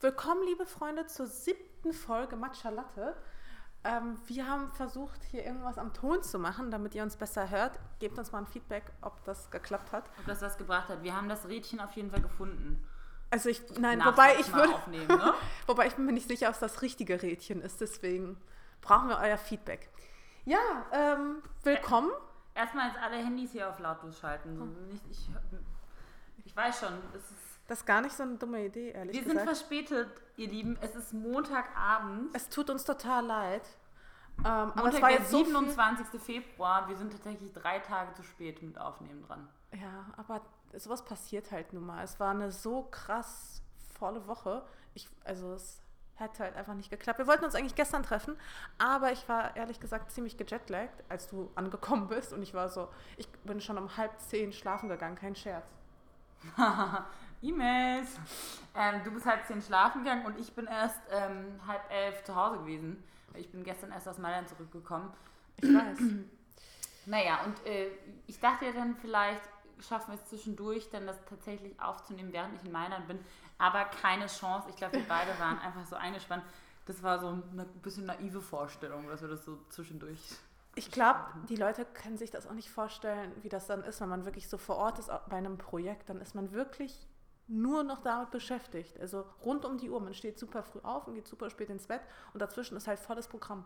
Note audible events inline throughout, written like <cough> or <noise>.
Willkommen, liebe Freunde, zur siebten Folge Matcha Latte. Ähm, wir haben versucht, hier irgendwas am Ton zu machen, damit ihr uns besser hört. Gebt uns mal ein Feedback, ob das geklappt hat. Ob das was gebracht hat. Wir haben das Rädchen auf jeden Fall gefunden. Also ich, nein, Nachsatz wobei ich mal würde, aufnehmen, ne? <laughs> wobei ich bin mir nicht sicher, ob es das richtige Rädchen ist. Deswegen brauchen wir euer Feedback. Ja, ähm, willkommen. Erstmal jetzt alle Handys hier auf lautlos schalten. Nicht, ich, ich weiß schon, es ist, Das ist gar nicht so eine dumme Idee, ehrlich wir sind gesagt. verspätet, ihr Lieben. Es ist Montagabend. Es tut uns total leid. Ähm, aber es Montag, war der jetzt so viel, 27. Februar. Wir sind tatsächlich drei Tage zu spät mit Aufnehmen dran. Ja, aber sowas passiert halt nun mal. Es war eine so krass volle Woche. Ich, also es hätte halt einfach nicht geklappt. Wir wollten uns eigentlich gestern treffen, aber ich war ehrlich gesagt ziemlich gejetlaggt, als du angekommen bist. Und ich war so, ich bin schon um halb zehn schlafen gegangen, kein Scherz. <laughs> E-Mails. Ähm, du bist halb zehn schlafen gegangen und ich bin erst ähm, halb elf zu Hause gewesen. Ich bin gestern erst aus Mailand zurückgekommen. Ich weiß. <clears throat> Naja, und äh, ich dachte ja dann, vielleicht schaffen wir es zwischendurch, dann das tatsächlich aufzunehmen, während ich in Mailand bin. Aber keine Chance. Ich glaube, wir <laughs> beide waren einfach so eingespannt. Das war so eine bisschen naive Vorstellung, dass wir das so zwischendurch. Ich glaube, die Leute können sich das auch nicht vorstellen, wie das dann ist, wenn man wirklich so vor Ort ist bei einem Projekt. Dann ist man wirklich nur noch damit beschäftigt. Also rund um die Uhr. Man steht super früh auf und geht super spät ins Bett und dazwischen ist halt volles Programm.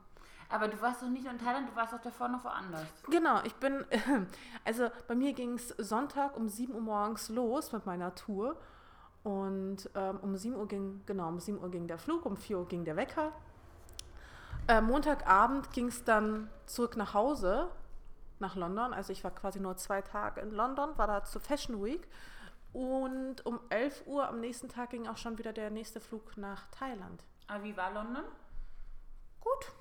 Aber du warst doch nicht in Thailand, du warst doch davor noch woanders. Genau, ich bin, <laughs> also bei mir ging es Sonntag um 7 Uhr morgens los mit meiner Tour. Und ähm, um 7 Uhr ging, genau, um 7 Uhr ging der Flug, um 4 Uhr ging der Wecker. Äh, Montagabend ging es dann zurück nach Hause, nach London. Also ich war quasi nur zwei Tage in London, war da zur Fashion Week. Und um 11 Uhr am nächsten Tag ging auch schon wieder der nächste Flug nach Thailand. Aber wie war London? Gut.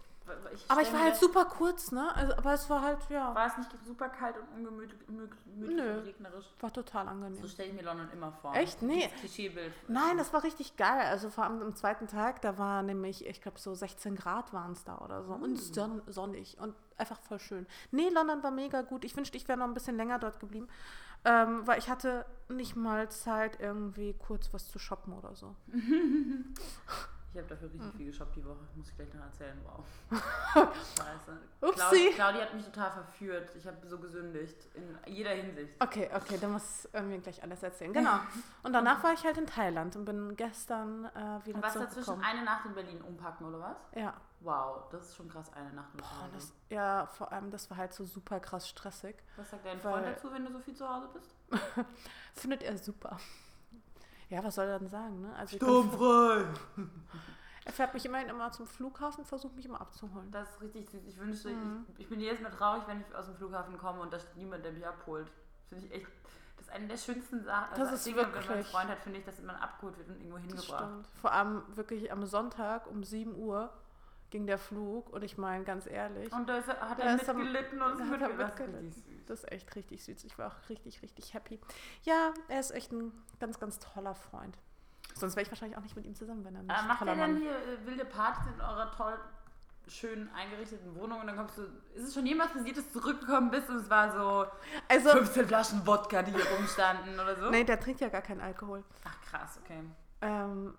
Ich Aber ich war halt das- super kurz, ne? Also, aber es war halt, ja, War es nicht super kalt und ungemütlich Nö. und regnerisch? war total angenehm. So stelle ich mir London immer vor. Echt? Nee. Dieses Klischeebild. Nein, das war richtig geil. Also vor allem am zweiten Tag, da war nämlich, ich glaube, so 16 Grad waren es da oder so. Und son sonnig und einfach voll schön. Nee, London war mega gut. Ich wünschte, ich wäre noch ein bisschen länger dort geblieben. Ähm, weil ich hatte nicht mal Zeit, irgendwie kurz was zu shoppen oder so. Ich habe dafür richtig viel geshoppt die Woche. Muss ich gleich noch erzählen. Wow. <laughs> Scheiße. Upsi. Claudia, Claudia hat mich total verführt. Ich habe so gesündigt. In jeder Hinsicht. Okay, okay, dann muss äh, mir gleich alles erzählen. Genau. Und danach <laughs> war ich halt in Thailand und bin gestern äh, wieder Und was dazwischen zurückgekommen. eine Nacht in Berlin umpacken, oder was? Ja. Wow, das ist schon krass, eine Nacht mit Boah, das, ja, vor allem, das war halt so super krass stressig. Was sagt dein weil- Freund dazu, wenn du so viel zu Hause bist? <laughs> Findet er super. Ja, was soll er denn sagen, ne? Also Sturmfrei! <laughs> Er fährt mich immerhin immer zum Flughafen, versucht mich immer abzuholen. Das ist richtig süß. Ich wünschte, Mhm. ich, ich bin jedes Mal traurig, wenn ich aus dem Flughafen komme und da steht niemand, der mich abholt. Finde ich echt. Das ist eine der schönsten Sachen. Das ist Dinge, wenn man einen wirklich- Freund hat, finde ich, dass man abgeholt wird und irgendwo Das hingebracht. stimmt. Vor allem wirklich am Sonntag um 7 Uhr ging der Flug und ich meine, ganz ehrlich, Und da ist, er- hat er er- mitgelitten und ist hat er mitgelitten. Das ist echt richtig süß. Ich war auch richtig, richtig happy. Ja, er ist echt ein ganz, ganz toller Freund. Sonst wäre ich wahrscheinlich auch nicht mit ihm zusammen, wenn er nicht Äh, macht ihr denn Mann hier äh, wilde Partys in eurer toll schön eingerichteten Wohnung und dann kommst du. Ist es schon jemals passiert, dass du zurückgekommen bist und es war so Also, 15 Flaschen Wodka, die hier rumstanden oder so? nee, der trinkt ja gar keinen Alkohol. Ach krass, okay. Ähm,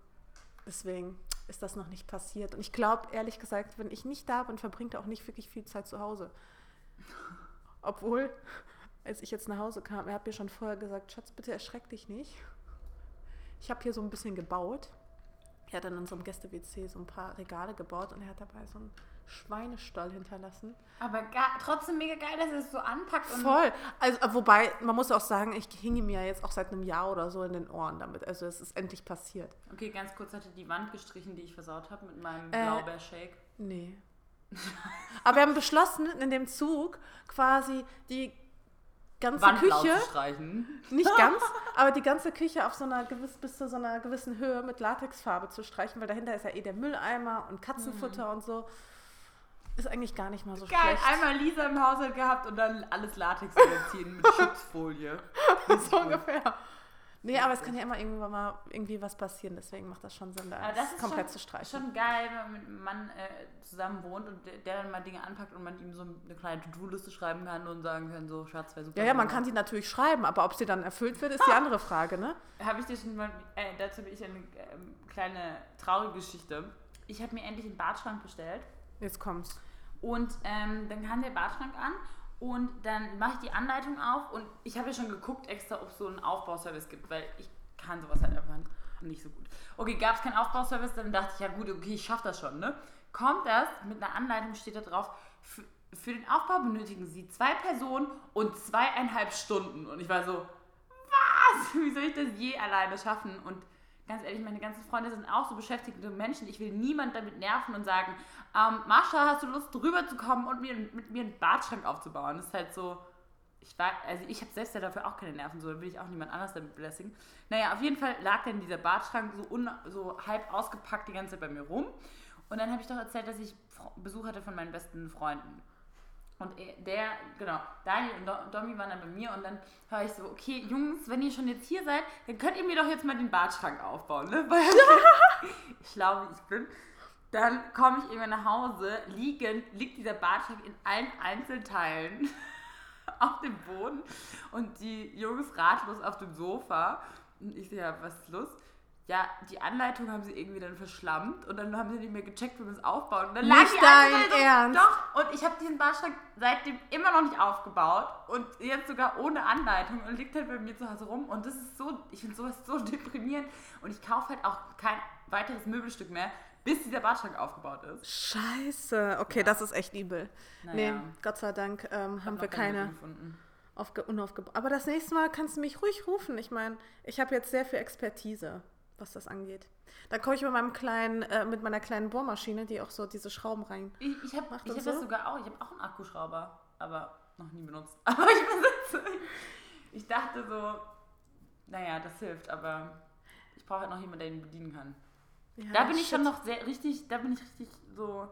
deswegen ist das noch nicht passiert. Und ich glaube, ehrlich gesagt, wenn ich nicht da bin, verbringt er auch nicht wirklich viel Zeit zu Hause. Obwohl, als ich jetzt nach Hause kam, er hat mir schon vorher gesagt, Schatz, bitte erschreck dich nicht. Ich habe hier so ein bisschen gebaut. Er hat in unserem Gäste-WC so ein paar Regale gebaut und er hat dabei so einen Schweinestall hinterlassen. Aber trotzdem mega geil, dass er es so anpackt. Voll. Also, äh, wobei, man muss auch sagen, ich hing ihm ja jetzt auch seit einem Jahr oder so in den Ohren damit. Also es ist endlich passiert. Okay, ganz kurz hatte die Wand gestrichen, die ich versaut habe mit meinem Äh, Blaubeershake. Nee. <laughs> Aber wir haben beschlossen, in dem Zug quasi die ganze Wand Küche, <laughs> nicht ganz, <laughs> aber die ganze Küche auf so einer gewiss, bis zu so einer gewissen Höhe mit Latexfarbe zu streichen, weil dahinter ist ja eh der Mülleimer und Katzenfutter und so. Ist eigentlich gar nicht mal so Geil, schlecht. einmal Lisa im Haushalt gehabt und dann alles Latex überziehen mit <laughs> Schutzfolie. <laughs> so ungefähr. Nee, aber es kann ja immer irgendwann mal irgendwie was passieren, deswegen macht das schon Sinn, da Aber das ist komplett schon, zu streichen. schon geil, wenn man mit einem Mann äh, zusammen wohnt und der, der dann mal Dinge anpackt und man ihm so eine kleine To-Do-Liste schreiben kann und sagen kann, so Schatz, wäre super. Ja, ja, man kann sie natürlich schreiben, aber ob sie dann erfüllt wird, ist die <laughs> andere Frage, ne? Habe ich dir schon mal, äh, dazu habe ich eine ähm, kleine traurige Geschichte. Ich habe mir endlich einen Badschrank bestellt Jetzt kommt's. und ähm, dann kam der Badschrank an und dann mache ich die Anleitung auf und ich habe ja schon geguckt extra, ob es so einen Aufbauservice gibt, weil ich kann sowas halt einfach nicht so gut. Okay, gab es keinen Aufbauservice, dann dachte ich, ja gut, okay, ich schaffe das schon, ne? Kommt das, mit einer Anleitung steht da drauf, für, für den Aufbau benötigen Sie zwei Personen und zweieinhalb Stunden. Und ich war so, was? <laughs> Wie soll ich das je alleine schaffen? Und ganz ehrlich, meine ganzen Freunde sind auch so beschäftigte Menschen. Ich will niemand damit nerven und sagen, ähm, Marsha, hast du Lust, rüberzukommen und mir, mit mir einen Badschrank aufzubauen? Das ist halt so, ich war, also ich habe selbst ja dafür auch keine Nerven, so dann will ich auch niemand anders damit belästigen. Naja, auf jeden Fall lag dann dieser Badschrank so, un, so halb ausgepackt die ganze Zeit bei mir rum. Und dann habe ich doch erzählt, dass ich Besuch hatte von meinen besten Freunden. Und er- der, genau, Daniel und Do- Domi waren dann bei mir und dann höre ich so, okay, Jungs, wenn ihr schon jetzt hier seid, dann könnt ihr mir doch jetzt mal den Badschrank aufbauen, ne? <laughs> Weil schlau wie ich bin. Dann komme ich irgendwann nach Hause, liegen, liegt dieser Badschrank in allen Einzelteilen <laughs> auf dem Boden und die Jungs ratlos auf dem Sofa. Und ich so, ja, was ist los? Ja, die Anleitung haben sie irgendwie dann verschlammt und dann haben sie nicht mehr gecheckt, wie man es aufbaut. Und dann lag Nicht die dein Anleitung- Ernst? Doch, und ich habe diesen Badschrank seitdem immer noch nicht aufgebaut und jetzt sogar ohne Anleitung und liegt halt bei mir zu Hause rum. Und das ist so, ich finde sowas so deprimierend. Und ich kaufe halt auch kein weiteres Möbelstück mehr, bis dieser Badschrank aufgebaut ist. Scheiße. Okay, das ist echt übel. Naja. Nee, Gott sei Dank ähm, haben hab wir keine keine gefunden. aufge unaufgebaut. Aber das nächste Mal kannst du mich ruhig rufen. Ich meine, ich habe jetzt sehr viel Expertise, was das angeht. Da komme ich mit meinem kleinen, äh, mit meiner kleinen Bohrmaschine, die auch so diese Schrauben rein. Ich, ich habe ich das hab das so? sogar auch. Ich habe auch einen Akkuschrauber, aber noch nie benutzt. <laughs> Aber ich besitze. Ich dachte so, naja, das hilft, aber ich brauche halt noch jemanden, der ihn bedienen kann. Ja, Da bin ich shit. schon noch sehr richtig, da bin ich richtig so,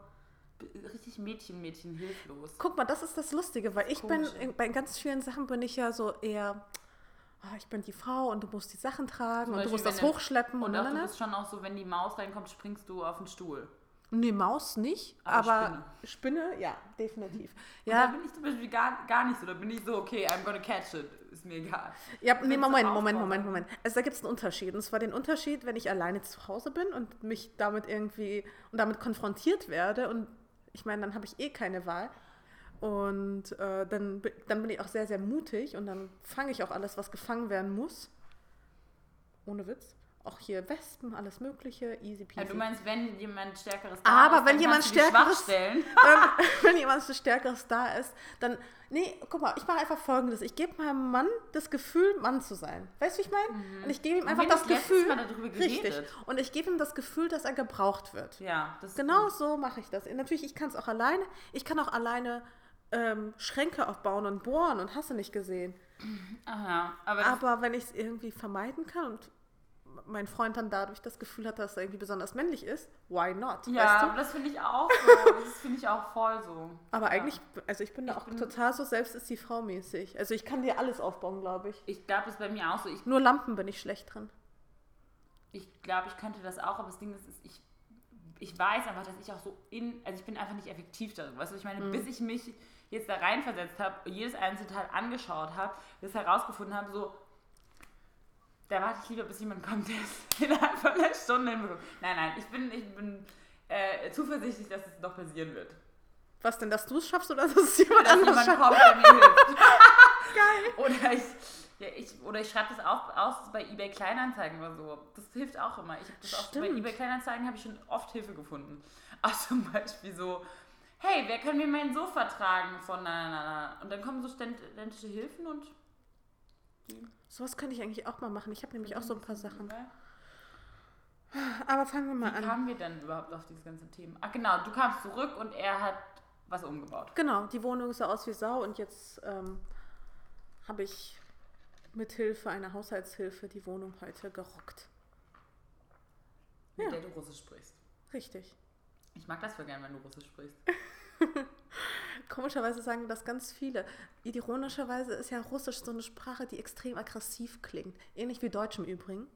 richtig Mädchen, Mädchen, hilflos. Guck mal, das ist das Lustige, weil ich bin, in- bei ganz vielen Sachen bin ich ja so eher, ah, ich bin die Frau und du musst die Sachen tragen Zum und du Beispiel, musst das du- hochschleppen und, Und auch, du bist schon auch so, wenn die Maus reinkommt, springst du auf den Stuhl. Nee, Maus nicht, Aber aber, Spinne. ja, definitiv. Ja. Da bin ich zum Beispiel gar, gar nicht so. Da bin ich so, okay, I'm gonna catch it. Ist mir egal. ja nee, du Moment, Moment, so? Moment, Moment. Also da gibt es einen Unterschied. Und zwar den Unterschied, wenn ich alleine zu Hause bin und mich damit irgendwie und damit konfrontiert werde und ich meine, dann habe ich eh keine Wahl. Und äh, dann, dann bin ich auch sehr, sehr mutig und dann fange ich auch alles, was gefangen werden muss. Ohne Witz. Auch hier Wespen, alles Mögliche, easy Ja, peasy. du meinst, wenn jemand Stärkeres Aber ist, <laughs> wenn jemand Stärkeres- ähm, wenn jemand Stärkeres da ist, dann. Nee, guck mal, ich mache einfach folgendes. Ich gebe meinem Mann das Gefühl, Mann zu sein. Weißt du, wie ich meine? Und ich gebe ihm einfach das Gefühl. Richtig. Und ich gebe ihm das Gefühl, dass er gebraucht wird. Ja, das Genau so mache ich das. Natürlich, ich kann es auch alleine. Ich kann auch alleine ähm, Schränke aufbauen und bohren und hast du nicht gesehen. Aha, aber, Aber wenn ich es irgendwie vermeiden kann und mein Freund dann dadurch das Gefühl hat, dass er irgendwie besonders männlich ist, why not? ja, weißt du? das finde ich auch so. Das finde ich auch voll so. Aber ja. eigentlich, also ich bin da Ich auch bin- total so selbst ist die Frau mäßig. Also ich kann dir alles aufbauen, glaube ich. Ich glaube, das ist bei mir auch so. Ich, Nur Lampen bin ich schlecht drin. ich glaube, ich könnte das auch, aber das Ding ist, ich, ich weiß einfach, dass ich auch so in, also ich bin einfach nicht effektiv darin. Weißt du, ich meine, bis ich mich jetzt da reinversetzt habe, jedes Einzelteil angeschaut habe, das herausgefunden habe, so, da warte ich lieber, bis jemand kommt, der es <laughs> innerhalb von einer Stunde hinbekommt. Nein, nein, ich bin, ich bin äh, zuversichtlich, dass es doch passieren wird. Was denn, dass du es schaffst oder <laughs> dass es jemand Dass anderes jemand schafft? kommt, der mir hilft. <laughs> Geil. Oder ich, ja, ich, oder ich schreibe das auch aus bei eBay Kleinanzeigen oder so. Das hilft auch immer. Ich das auch bei eBay Kleinanzeigen habe ich schon oft Hilfe gefunden. Auch zum Beispiel so, hey, wer kann mir mein Sofa tragen von na, na, na. Und dann kommen so studentische Hilfen und die Sowas könnte ich eigentlich auch mal machen. Ich habe nämlich auch so ein paar Sachen. Aber fangen wir mal Wie an. kamen wir denn überhaupt auf dieses ganze Thema? Ach genau, du kamst zurück und er hat was umgebaut. Genau, die Wohnung sah aus wie Sau und jetzt ähm, habe ich mit Hilfe einer Haushaltshilfe die Wohnung heute gerockt. Mit Ja. der du Russisch sprichst. Richtig. Ich mag das voll gern, wenn du Russisch sprichst. <laughs> Komischerweise sagen das ganz viele. Ironischerweise ist ja Russisch so eine Sprache, die extrem aggressiv klingt. Ähnlich wie Deutsch im Übrigen.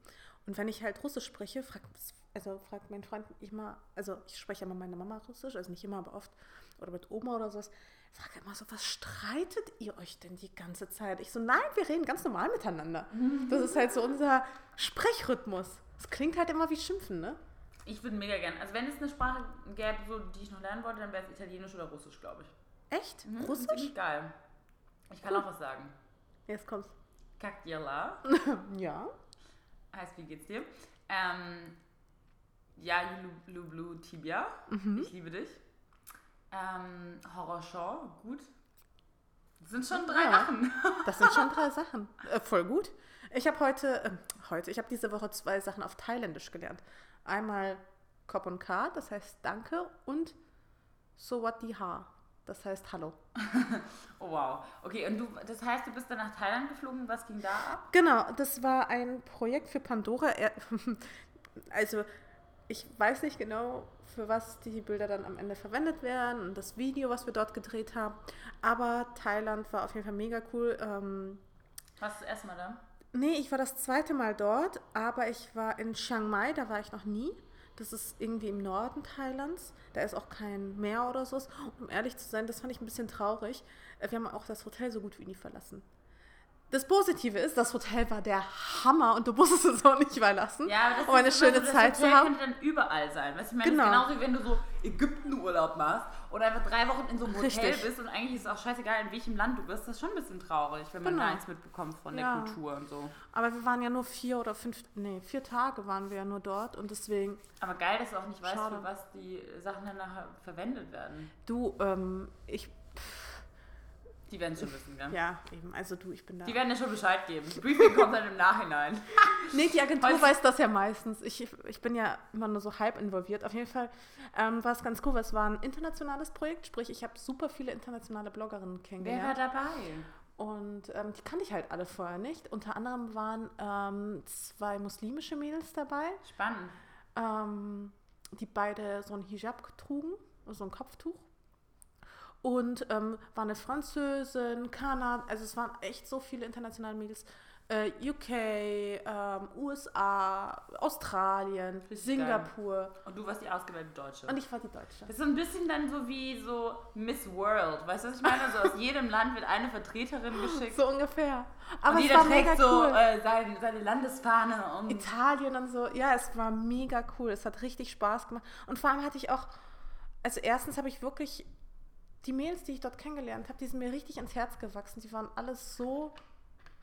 Und wenn ich halt Russisch spreche, fragt, also fragt mein Freund immer, also ich spreche immer mit meiner Mama Russisch, also nicht immer, aber oft, oder mit Oma oder sowas, fragt er immer so, was streitet ihr euch denn die ganze Zeit? Ich so, nein, wir reden ganz normal miteinander. Das ist halt so unser Sprechrhythmus. Es klingt halt immer wie Schimpfen, ne? Ich würde mega gern. Also wenn es eine Sprache gäbe, so, die ich noch lernen wollte, dann wäre es Italienisch oder Russisch, glaube ich. Echt? Mhm, Russisch? Ziemlich geil. Ich kann Cool. auch was sagen. Jetzt kommt's. Kakjala <laughs> ja. heißt, wie geht's dir? Ähm, ja, Lu Blue Tibia. Mhm. Ich liebe dich. Ähm, Horrorshow, gut. Das sind schon drei Ja. Sachen. <laughs> Das sind schon drei Sachen. Äh, voll gut. Ich habe heute, äh, heute, ich habe diese Woche zwei Sachen auf Thailändisch gelernt. Einmal Kop und K, das heißt Danke, und Sowati Ha, das heißt Hallo. <laughs> Oh wow. Okay, und du, das heißt, du bist dann nach Thailand geflogen. Was ging da ab? Genau, das war ein Projekt für Pandora. <laughs> Also, ich weiß nicht genau, für was die Bilder dann am Ende verwendet werden und das Video, was wir dort gedreht haben. Aber Thailand war auf jeden Fall mega cool. Ähm, Warst du erstmal da? Nee, ich war das zweite Mal dort, aber ich war in Chiang Mai, da war ich noch nie. Das ist irgendwie im Norden Thailands. Da ist auch kein Meer oder so. Um ehrlich zu sein, das fand ich ein bisschen traurig. Äh, Wir haben auch das Hotel so gut wie nie verlassen. Das Positive ist, das Hotel war der Hammer und du musstest es auch nicht verlassen, Ja, aber das um eine ist schöne so, Zeit das zu Hotel haben. könnte dann überall sein. Weißt ich meine, Genau. das ist genauso wie wenn du so Ägypten-Urlaub machst oder einfach drei Wochen in so einem Hotel Richtig. bist und eigentlich ist es auch scheißegal, in welchem Land du bist. Das ist schon ein bisschen traurig, wenn man Genau. da nichts mitbekommt von Ja. der Kultur und so. Aber wir waren ja nur vier oder fünf, nee, vier Tage waren wir ja nur dort und deswegen, Aber geil, dass du auch nicht weißt, Schade. für was die Sachen dann nachher verwendet werden. du, ähm, ich, Die werden schon wissen, gell? ja, eben, also du, ich bin da. Die werden ja schon Bescheid geben. Das Briefing kommt dann im Nachhinein. <laughs> Nee, die Agentur Heute- weiß das ja meistens. Ich, ich bin ja immer nur so halb involviert. Auf jeden Fall ähm, war es ganz cool, weil es war ein internationales Projekt. Sprich, ich habe super viele internationale Bloggerinnen Wer war kennengelernt. dabei? Und ähm, die kannte ich halt alle vorher nicht. Unter anderem waren ähm, zwei muslimische Mädels dabei, Spannend. ähm, die beide so ein Hijab trugen, so ein Kopftuch. Und ähm, war eine Französin, Kanada, also es waren echt so viele internationale Mädels. Äh, UK, ähm, USA, Australien, Richtig Singapur. Und du warst die ausgewählte Deutsche. Und ich war die Deutsche. Das ist so ein bisschen dann so wie so Miss World. Weißt du, was ich meine? So aus <laughs> jedem Land wird eine Vertreterin geschickt. So ungefähr. Aber und es jeder war mega trägt so cool. äh, sein, seine Landesfahne. Und Italien und so. Ja, es war mega cool. Es hat richtig Spaß gemacht. Und vor allem hatte ich auch, also erstens habe ich wirklich die Mädels, die ich dort kennengelernt habe, die sind mir richtig ins Herz gewachsen. Die waren alles so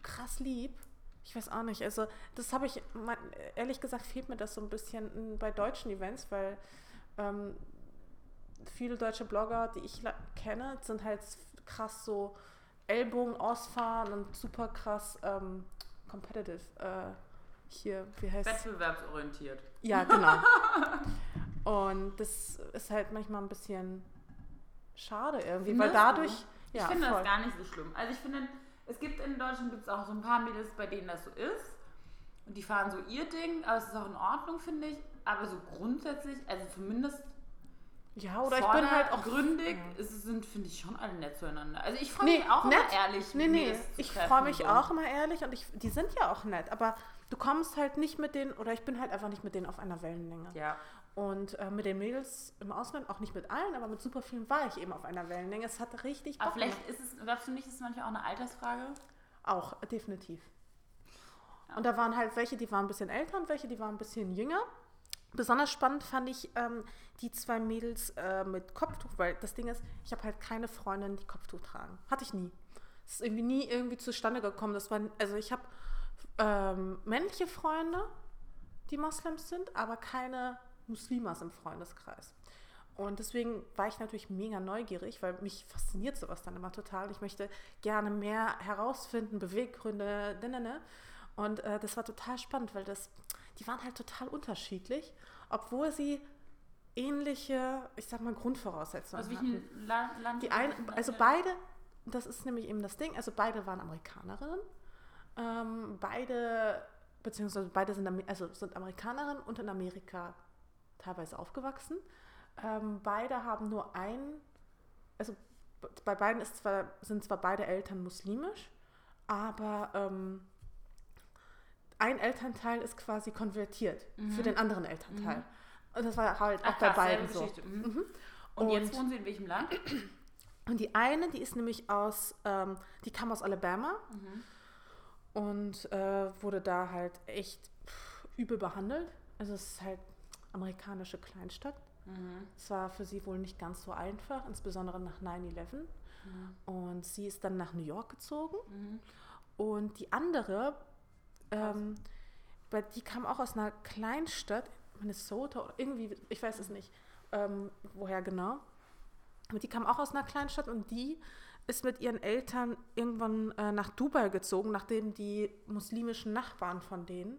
krass lieb. Ich weiß auch nicht. Also das habe ich, ehrlich gesagt, fehlt mir das so ein bisschen bei deutschen Events, weil ähm, viele deutsche Blogger, die ich kenne, sind halt krass so Ellbogen ausfahren und super krass ähm, competitive. Äh, hier, wie heißt wettbewerbsorientiert. Ja, genau. <laughs> Und das ist halt manchmal ein bisschen schade irgendwie, weil dadurch. Ich ja, finde voll. das gar nicht so schlimm. Also ich finde, es gibt in Deutschland gibt's auch so ein paar Mädels, bei denen das so ist. Und die fahren so ihr Ding, aber es ist auch in Ordnung, finde ich. Aber so grundsätzlich, also zumindest Ja, oder ich bin halt auch gründig, Ja. es sind, finde ich, schon alle nett zueinander. Also ich freue Nee, mich auch nett. immer ehrlich. Nee, nee, ich freue mich so. auch immer ehrlich und ich, die sind ja auch nett, aber du kommst halt nicht mit denen, oder ich bin halt einfach nicht mit denen auf einer Wellenlänge. Ja. Und äh, mit den Mädels im Ausland, auch nicht mit allen, aber mit super vielen war ich eben auf einer Wellenlänge. Es hat richtig Aber Bock vielleicht gemacht. ist es, glaubst du nicht, ist es manchmal auch eine Altersfrage? Auch, definitiv. Ja. Und da waren halt welche, die waren ein bisschen älter und welche, die waren ein bisschen jünger. Besonders spannend fand ich ähm, die zwei Mädels äh, mit Kopftuch, weil das Ding ist, ich habe halt keine Freundin, die Kopftuch tragen. Hatte ich nie. Das ist irgendwie nie irgendwie zustande gekommen. Das war, also ich habe ähm, männliche Freunde, die Moslems sind, aber keine Muslimas im Freundeskreis. Und deswegen war ich natürlich mega neugierig, weil mich fasziniert sowas dann immer total. Ich möchte gerne mehr herausfinden, Beweggründe, ne, ne, ne. Und äh, das war total spannend, weil das, die waren halt total unterschiedlich, obwohl sie ähnliche, ich sag mal, Grundvoraussetzungen Aus hatten. Land? Die ein, also beide, das ist nämlich eben das Ding, also beide waren Amerikanerinnen. Ähm, beide, beziehungsweise beide sind, also sind Amerikanerinnen und in Amerika teilweise aufgewachsen. Ähm, beide haben nur ein, also bei beiden ist zwar, sind zwar beide Eltern muslimisch, aber ähm, ein Elternteil ist quasi konvertiert für den anderen Elternteil. Und das war halt auch Mhm. Ach, bei krass, beiden so. Mhm. Mhm. Und, jetzt Und- wohnen sie in welchem Land? Und die eine, die ist nämlich aus, ähm, die kam aus Alabama Mhm. und äh, wurde da halt echt pff, übel behandelt. Also es ist halt amerikanische Kleinstadt. Mhm. Es war für sie wohl nicht ganz so einfach, insbesondere nach 9-11. Und sie ist dann nach New York gezogen. Mhm. Und die andere, ähm, die kam auch aus einer Kleinstadt, Minnesota oder irgendwie, ich weiß es nicht, ähm, woher genau. Aber die kam auch aus einer Kleinstadt und die ist mit ihren Eltern irgendwann äh, nach Dubai gezogen, nachdem die muslimischen Nachbarn von denen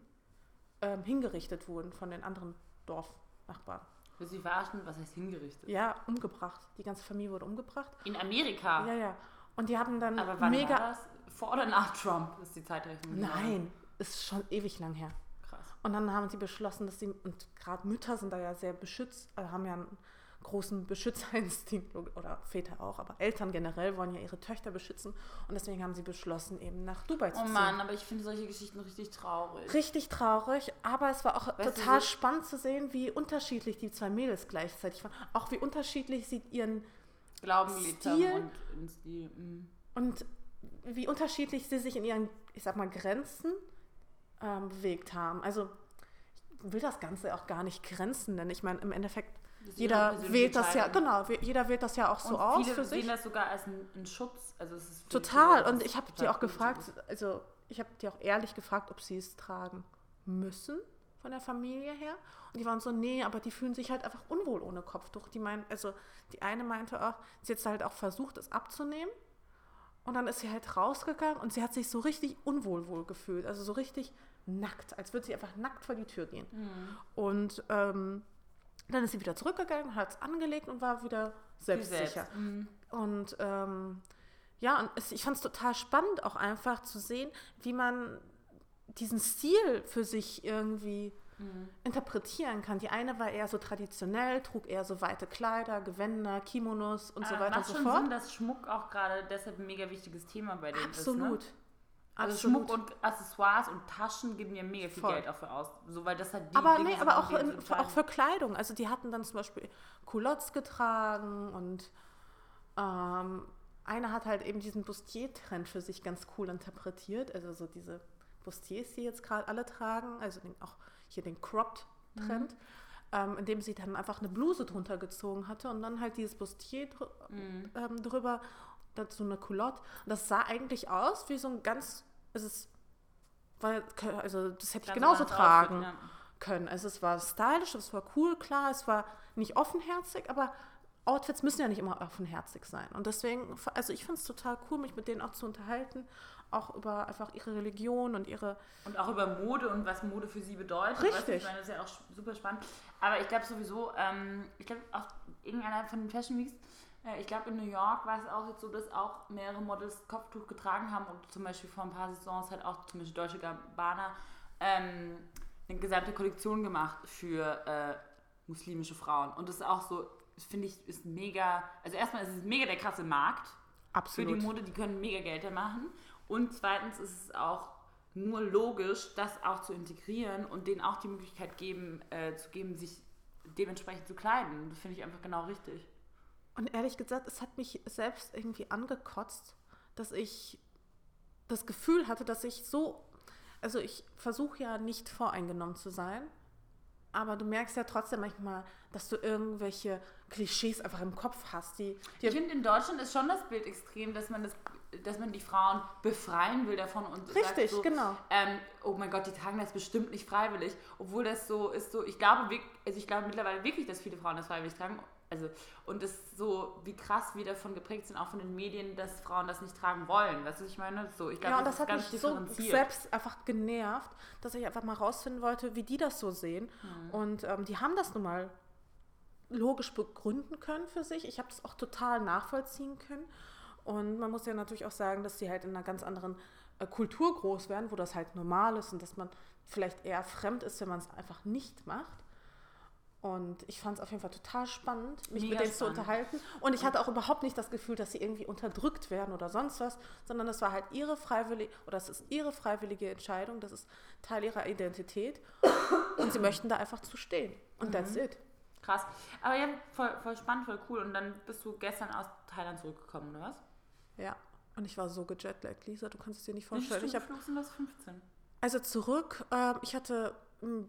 ähm, hingerichtet wurden, von den anderen Dorfnachbarn. Du mich verarschen? Was heißt hingerichtet? Ja, umgebracht. Die ganze Familie wurde umgebracht. In Amerika. Ja, ja. Und die haben dann Aber wann mega. war das? Vor oder nach Trump ist die Zeitrechnung? Nein, ist schon ewig lang her. Krass. Und dann haben sie beschlossen, dass sie, und gerade Mütter sind da ja sehr beschützt, äh, haben ja einen großen Beschützerinstinkt <laughs> oder Väter auch, aber Eltern generell wollen ja ihre Töchter beschützen und deswegen haben sie beschlossen, eben nach Dubai zu Oh ziehen. Mann, aber ich finde solche Geschichten richtig traurig. Richtig traurig, aber es war auch Weißt total spannend zu sehen, wie unterschiedlich die zwei Mädels gleichzeitig waren. Auch wie unterschiedlich sie ihren Glauben gelebt haben Stil- und in Stil. mhm. und wie unterschiedlich sie sich in ihren, ich sag mal, Grenzen ähm, bewegt haben. Also ich will das Ganze auch gar nicht Grenzen nennen. Ich meine, im Endeffekt, jeder wählt das ja, genau, jeder wählt das ja auch so und aus viele für sehen sich. das sogar als einen, Schutz. Also es ist Total. Und ich habe die auch gefragt, also ich habe die auch ehrlich gefragt, ob sie es tragen müssen von der Familie her. Und die waren so, nee, aber die fühlen sich halt einfach unwohl ohne Kopftuch. Die meinen, also die eine meinte auch, sie hat halt auch versucht, es abzunehmen. Und dann ist sie halt rausgegangen und sie hat sich so richtig unwohl wohl gefühlt. Also so richtig nackt, als würde sie einfach nackt vor die Tür gehen. Mhm. Und ähm, dann ist sie wieder zurückgegangen, hat es angelegt und war wieder selbstsicher. selbst. Mhm. Und ähm, ja, und es, ich fand es total spannend, auch einfach zu sehen, wie man diesen Stil für sich irgendwie Mhm. interpretieren kann. Die eine war eher so traditionell, trug eher so weite Kleider, Gewänder, Kimonos und so Aber weiter und macht so schon fort. Sinn, dass Schmuck auch gerade deshalb ein mega wichtiges Thema bei denen Absolut. ist. Ne? Also. Schmuck und Accessoires und Taschen geben ja mega viel Voll. Geld dafür aus. So, weil das halt die aber Dinge nee, aber auch, in, auch für Kleidung. Also die hatten dann zum Beispiel Culottes getragen und ähm, einer hat halt eben diesen Bustier-Trend für sich ganz cool interpretiert. Also so diese Bustiers, die jetzt gerade alle tragen, also den, auch hier den Cropped-Trend, ähm, indem sie dann einfach eine Bluse drunter gezogen hatte und dann halt dieses Bustier drü Mhm. ähm, drüber, dazu eine Culotte. Und das sah eigentlich aus wie so ein ganz, es ist, weil, also das hätte ich genauso tragen Outfit, ja. können. Also es war stylisch, es war cool, klar, es war nicht offenherzig, aber Outfits müssen ja nicht immer offenherzig sein. Und deswegen, also ich finde es total cool, mich mit denen auch zu unterhalten, auch über einfach ihre Religion und ihre, Und auch über Mode und was Mode für sie bedeutet. Richtig. Ich meine, das ist ja auch super spannend. Aber ich glaube sowieso, ähm, ich glaube auf irgendeiner von den Fashion Weeks, ich glaube in New York war es auch jetzt so, dass auch mehrere Models Kopftuch getragen haben und zum Beispiel vor ein paar Saisons hat auch zum Beispiel Deutsche Gabbana ähm, eine gesamte Kollektion gemacht für äh, muslimische Frauen. Und das ist auch so, finde ich, ist mega, also erstmal ist es mega der krasse Markt für absolut. die Mode, die können mega Geld da machen. Und zweitens ist es auch nur logisch, das auch zu integrieren und denen auch die Möglichkeit geben, äh, zu geben, sich dementsprechend zu kleiden. Das finde ich einfach genau richtig. Und ehrlich gesagt, es hat mich selbst irgendwie angekotzt, dass ich das Gefühl hatte, dass ich so, also ich versuche ja nicht voreingenommen zu sein, aber du merkst ja trotzdem manchmal, dass du irgendwelche Klischees einfach im Kopf hast, die, die Ich finde, in Deutschland ist schon das Bild extrem, dass man, das, dass man die Frauen befreien will davon und Richtig, sagt so, genau. ähm, oh mein Gott, die tragen das bestimmt nicht freiwillig, obwohl das so ist so, ich glaube, also ich glaube mittlerweile wirklich, dass viele Frauen das freiwillig tragen, also und das so, wie krass wir davon geprägt sind, auch von den Medien, dass Frauen das nicht tragen wollen, weißt du, ich meine? So, ich glaube, ja, und das, das hat ganz mich so selbst einfach genervt, dass ich einfach mal rausfinden wollte, wie die das so sehen. Mhm. Und ähm, die haben das nun mal logisch begründen können für sich. Ich habe das auch total nachvollziehen können. Und man muss ja natürlich auch sagen, dass sie halt in einer ganz anderen äh, Kultur groß werden, wo das halt normal ist und dass man vielleicht eher fremd ist, wenn man es einfach nicht macht. Und ich fand es auf jeden Fall total spannend, mich Mega mit denen zu spannend. unterhalten. Und ich hatte auch überhaupt nicht das Gefühl, dass sie irgendwie unterdrückt werden oder sonst was, sondern es war halt ihre freiwillige, oder es ist ihre freiwillige Entscheidung, das ist Teil ihrer Identität. Und sie möchten da einfach zu stehen. Und that's it. Krass. Aber ja, voll, voll spannend, voll cool. Und dann bist du gestern aus Thailand zurückgekommen, oder was? Ja. Und ich war so gejetlaggt, Lisa, du kannst es dir nicht Wie vorstellen. Ich hab, Flug sind das? 15. also zurück, ähm, ich hatte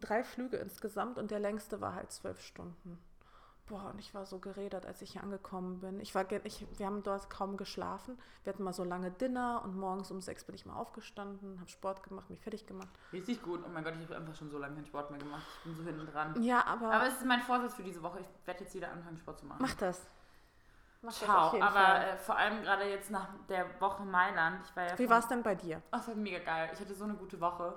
drei Flüge insgesamt und der längste war halt zwölf Stunden. Boah, und ich war so geredet, als ich hier angekommen bin. Ich war, ich, wir haben dort kaum geschlafen. Wir hatten mal so lange Dinner und morgens um sechs bin ich mal aufgestanden, habe Sport gemacht, mich fertig gemacht. Richtig gut. Oh mein Gott, ich habe einfach schon so lange keinen Sport mehr gemacht. Ich bin so hinten dran. Ja, aber, Aber es ist mein Vorsatz für diese Woche. Ich werde jetzt wieder anfangen, Sport zu machen. mach das. Mach das Ciao. auf jeden Aber Fall. äh, vor allem gerade jetzt nach der Woche Mailand. Ich war ja Wie war es denn bei dir? Ach, es war mega geil. Ich hatte so eine gute Woche.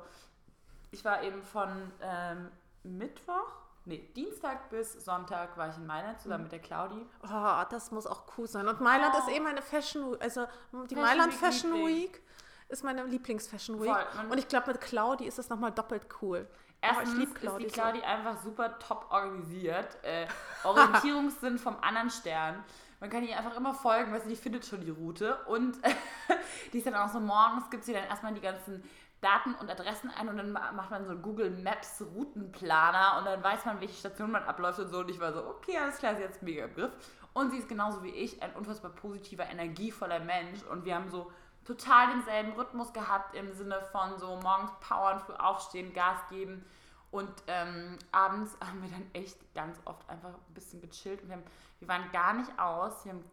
Ich war eben von ähm, Mittwoch, nee, Dienstag bis Sonntag war ich in Mailand zusammen mit der Claudi. Oh, das muss auch cool sein. Und Mailand Oh. ist eh meine Fashion Week. Also die Fashion Mailand Week Fashion Liebling. Week ist meine Lieblings-Fashion Week. Man- Und ich glaube, mit Claudi ist es nochmal doppelt cool. Oh, Erstens ich liebe ist Claudi. die so. Claudi einfach super top organisiert. Äh, Orientierungssinn vom anderen Stern. Man kann ihr einfach immer folgen, weil sie die findet schon die Route. Und <laughs> die ist dann auch so morgens, gibt sie dann erstmal die ganzen Daten und Adressen ein und dann ma- macht man so Google Maps Routenplaner und dann weiß man, welche Station man abläuft und so. Und ich war so, okay, alles klar, sie hat es mega im Griff. Und sie ist genauso wie ich ein unfassbar positiver, energievoller Mensch. Und wir haben so total denselben Rhythmus gehabt im Sinne von so morgens powern, früh aufstehen, Gas geben. Und ähm, abends <laughs> haben wir dann echt ganz oft einfach ein bisschen gechillt. Und wir, haben, wir waren gar nicht aus. Wir haben,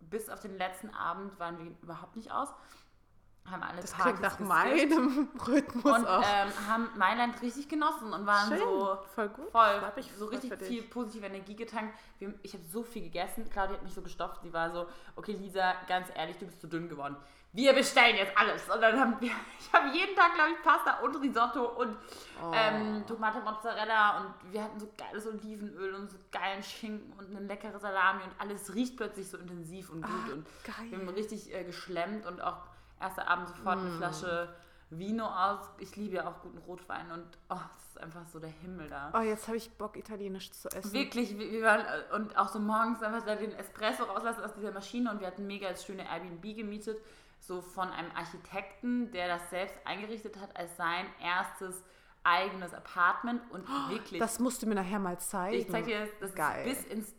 bis auf den letzten Abend waren wir überhaupt nicht aus. Haben alle Das Partys klingt nach meinem <laughs> Rhythmus und auch. ähm, haben Mailand richtig genossen und waren Schön, so voll gut. voll, mich so richtig viel positive Energie getankt. Wir, ich habe so viel gegessen. Claudia hat mich so gestopft. Sie war so, okay Lisa, ganz ehrlich, du bist zu dünn geworden. Wir bestellen jetzt alles. Und dann haben wir, <laughs> ich habe jeden Tag, glaube ich, Pasta und Risotto und Oh. ähm, Tomate Mozzarella und wir hatten so geiles Olivenöl und so geilen Schinken und eine leckere Salami und alles riecht plötzlich so intensiv und gut. Ah, und geil. wir haben richtig äh, geschlemmt und auch erster Abend sofort Mm. eine Flasche Vino aus. Ich liebe ja auch guten Rotwein und oh, es ist einfach so der Himmel da. Oh, jetzt habe ich Bock, Italienisch zu essen. Wirklich, wir waren äh, und auch so morgens einfach den Espresso rauslassen aus dieser Maschine und wir hatten mega als schöne Airbnb gemietet, so von einem Architekten, der das selbst eingerichtet hat als sein erstes eigenes Apartment und wirklich, Das musst du mir nachher mal zeigen. ich zeig dir das, das Geil. ist bis ins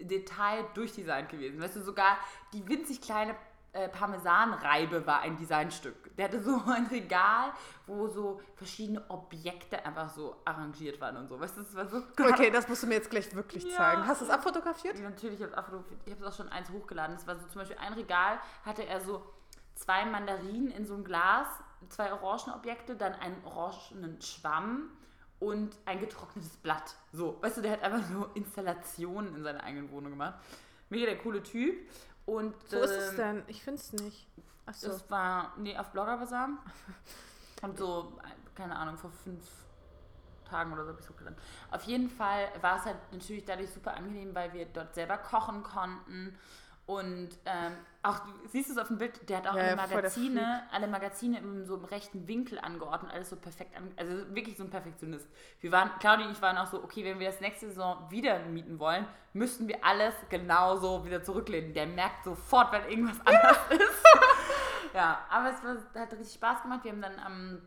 Detail durchdesignt gewesen. Weißt du, sogar die winzig kleine äh, Parmesanreibe war ein Designstück. Der hatte so ein Regal, wo so verschiedene Objekte einfach so arrangiert waren und so. Weißt du, das war so Okay, das musst du mir jetzt gleich wirklich Ja. zeigen. Hast du es abfotografiert? Ja, Natürlich, ich habe es auch schon eins hochgeladen. Das war so zum Beispiel ein Regal, hatte er so zwei Mandarinen in so einem Glas, zwei Orangenobjekte, dann einen orangenen Schwamm und ein getrocknetes Blatt. So, weißt du, der hat einfach so Installationen in seiner eigenen Wohnung gemacht. Mega der coole Typ. Und Wo ist es ähm, denn? Ich finde es nicht. Achso. das war, nee, auf Blogger Bazaar. <laughs> Und so, keine Ahnung, vor fünf Tagen oder so habe ich es hochgeladen. Auf jeden Fall war es halt natürlich dadurch super angenehm, weil wir dort selber kochen konnten. Und ähm, auch, siehst du es auf dem Bild, der hat auch Ja, alle Magazine, alle Magazine in so im rechten Winkel angeordnet, alles so perfekt an, also wirklich so ein Perfektionist. Wir waren, Claudia und ich waren auch so, okay, wenn wir das nächste Saison wieder mieten wollen, müssten wir alles genauso wieder zurücklehnen. Der merkt sofort, wenn irgendwas anders <laughs> ist. Ja, aber es war, hat richtig Spaß gemacht. Wir haben dann am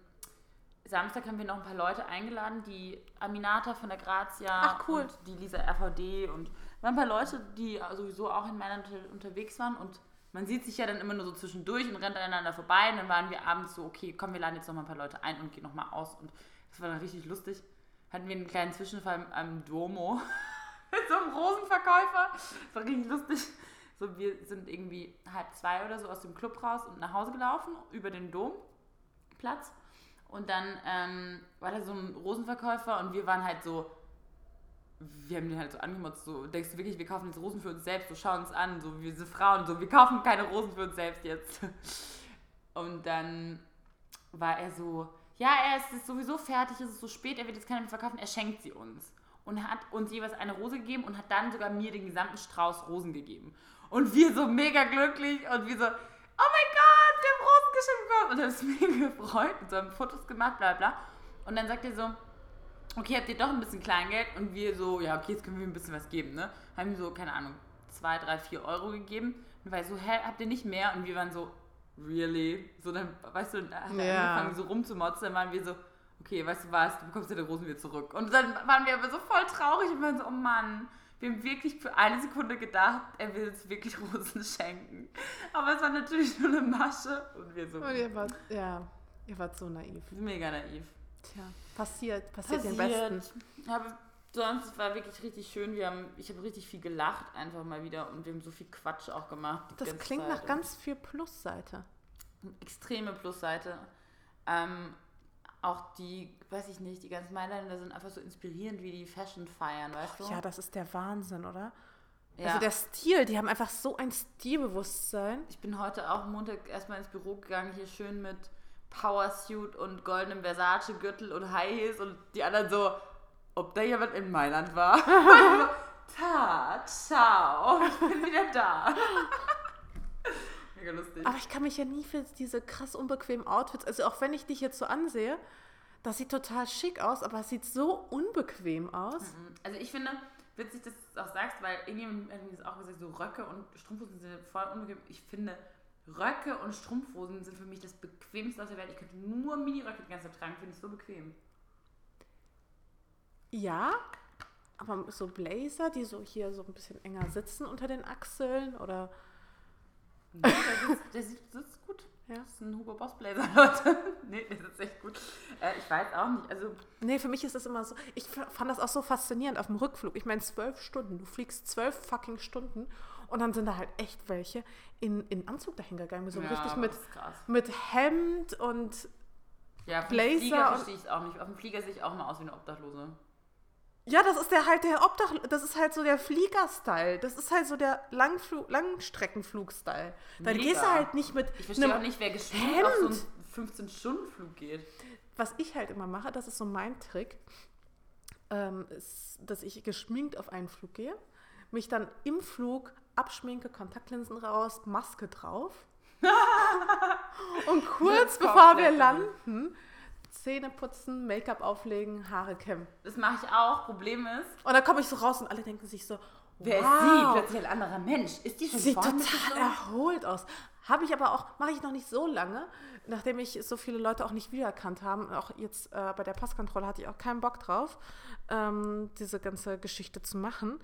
Samstag haben wir noch ein paar Leute eingeladen, die Aminata von der Grazia Ach, cool. und die Lisa RVD und waren ein paar Leute, die sowieso auch in Mailand unter- unterwegs waren und man sieht sich ja dann immer nur so zwischendurch und rennt aneinander vorbei und dann waren wir abends so, okay, komm, wir laden jetzt noch mal ein paar Leute ein und gehen noch mal aus und das war dann richtig lustig. Hatten wir einen kleinen Zwischenfall am Duomo <laughs> mit so einem Rosenverkäufer. Das war richtig lustig. So, wir sind irgendwie halb zwei oder so aus dem Club raus und nach Hause gelaufen über den Domplatz. Und dann ähm, war da so ein Rosenverkäufer und wir waren halt so, wir haben den halt so angemotzt, so, denkst du wirklich, wir kaufen jetzt Rosen für uns selbst, so schau uns an, so wir sind Frauen, so wir kaufen keine Rosen für uns selbst jetzt. <laughs> Und dann war er so, ja, er ist sowieso fertig, es ist so spät, er wird jetzt keine mehr verkaufen, er schenkt sie uns. Und hat uns jeweils eine Rose gegeben und hat dann sogar mir den gesamten Strauß Rosen gegeben. Und wir so mega glücklich und wir so, oh mein Gott, wir haben Rosen geschenkt bekommen. Und er ist <laughs> mega gefreut und so haben Fotos gemacht, bla bla. Und dann sagt er so, okay, habt ihr doch ein bisschen Kleingeld? Und wir so, ja, okay, jetzt können wir ein bisschen was geben, ne? Haben wir so, keine Ahnung, zwei, drei, vier Euro gegeben. Und war so, hä, habt ihr nicht mehr? Und wir waren so, really? So, dann, weißt du, da hat er Ja. angefangen so rumzumotzen, dann waren wir so, okay, weißt du was, du bekommst ja der Großen wieder zurück. Und dann waren wir aber so voll traurig und waren so, oh Mann, wir haben wirklich für eine Sekunde gedacht, er will uns wirklich Rosen <laughs> schenken. Aber es war natürlich nur eine Masche und wir so, Und ihr wart, ja, ihr wart so naiv. mega naiv. Tja, passiert, passiert, den Passiert. Besten. Aber sonst war wirklich richtig schön. Wir haben, ich habe richtig viel gelacht einfach mal wieder und wir haben so viel Quatsch auch gemacht. Das klingt Zeit nach ganz viel Plusseite. extreme Plusseite. Ähm, auch die, weiß ich nicht, die ganzen Mailänder sind einfach so inspirierend, wie die Fashion feiern, weißt du? Ja, das ist der Wahnsinn, oder? Ja. Also der Stil, die haben einfach so ein Stilbewusstsein. ich bin heute auch Montag erstmal ins Büro gegangen, hier schön mit Powersuit und goldenem Versace-Gürtel und High Heels und die anderen so, ob da jemand in Mailand war. <laughs> Ta, ciao, ich bin wieder da. Mega lustig. Aber ich kann mich ja nie für diese krass unbequemen Outfits, also auch wenn ich dich jetzt so ansehe, das sieht total schick aus, aber es sieht so unbequem aus. Also ich finde, witzig, dass du es auch sagst, weil irgendjemand hat mir das auch gesagt, so Röcke und Strumpfhosen sind voll unbequem. Ich finde, Röcke und Strumpfhosen sind für mich das bequemste auf der Welt. Ich könnte nur Mini-Röcke die ganze Zeit tragen, finde ich so bequem. Ja, aber so Blazer, die so hier so ein bisschen enger sitzen unter den Achseln oder Nee, der sitzt, der sitzt, sitzt gut. Ja. Das ist ein Hugo Boss Blazer, <laughs> Leute. nee, der sitzt echt gut. Äh, ich weiß auch nicht. Also, Nee, für mich ist das immer so. Ich fand das auch so faszinierend auf dem Rückflug. Ich meine, zwölf Stunden. Du fliegst zwölf fucking Stunden und dann sind da halt echt welche in, in Anzug dahin gegangen. So ja, richtig mit, mit Hemd und. Ja, auf dem Blazer Flieger und- verstehe ich es auch nicht. Auf dem Flieger sehe ich auch mal aus wie eine Obdachlose. Ja, das ist der halt der Obdach. Das ist halt so der Flieger-Style. Das ist halt so der Langflug, Langstreckenflug-Style. Dann Mega. gehst du halt nicht mit. Ich verstehe auch nicht, wer geschminkt auf so einen 15-Stunden-Flug geht. Was ich halt immer mache, das ist so mein Trick, ähm, ist, dass ich geschminkt auf einen Flug gehe, mich dann im Flug abschminke, Kontaktlinsen raus, Maske drauf. <laughs> und kurz bevor wir landen, Zähne putzen, Make-up auflegen, Haare kämmen. Das mache ich auch. Problem ist, Und dann komme ich so raus und alle denken sich so, wer wow, ist sie? Plötzlich ein anderer Mensch. Ist die schon Sieht total mitgekommen? erholt aus. Habe ich aber auch, mache ich noch nicht so lange, nachdem ich so viele Leute auch nicht wiedererkannt haben. Auch jetzt äh, bei der Passkontrolle hatte ich auch keinen Bock drauf, ähm, diese ganze Geschichte zu machen.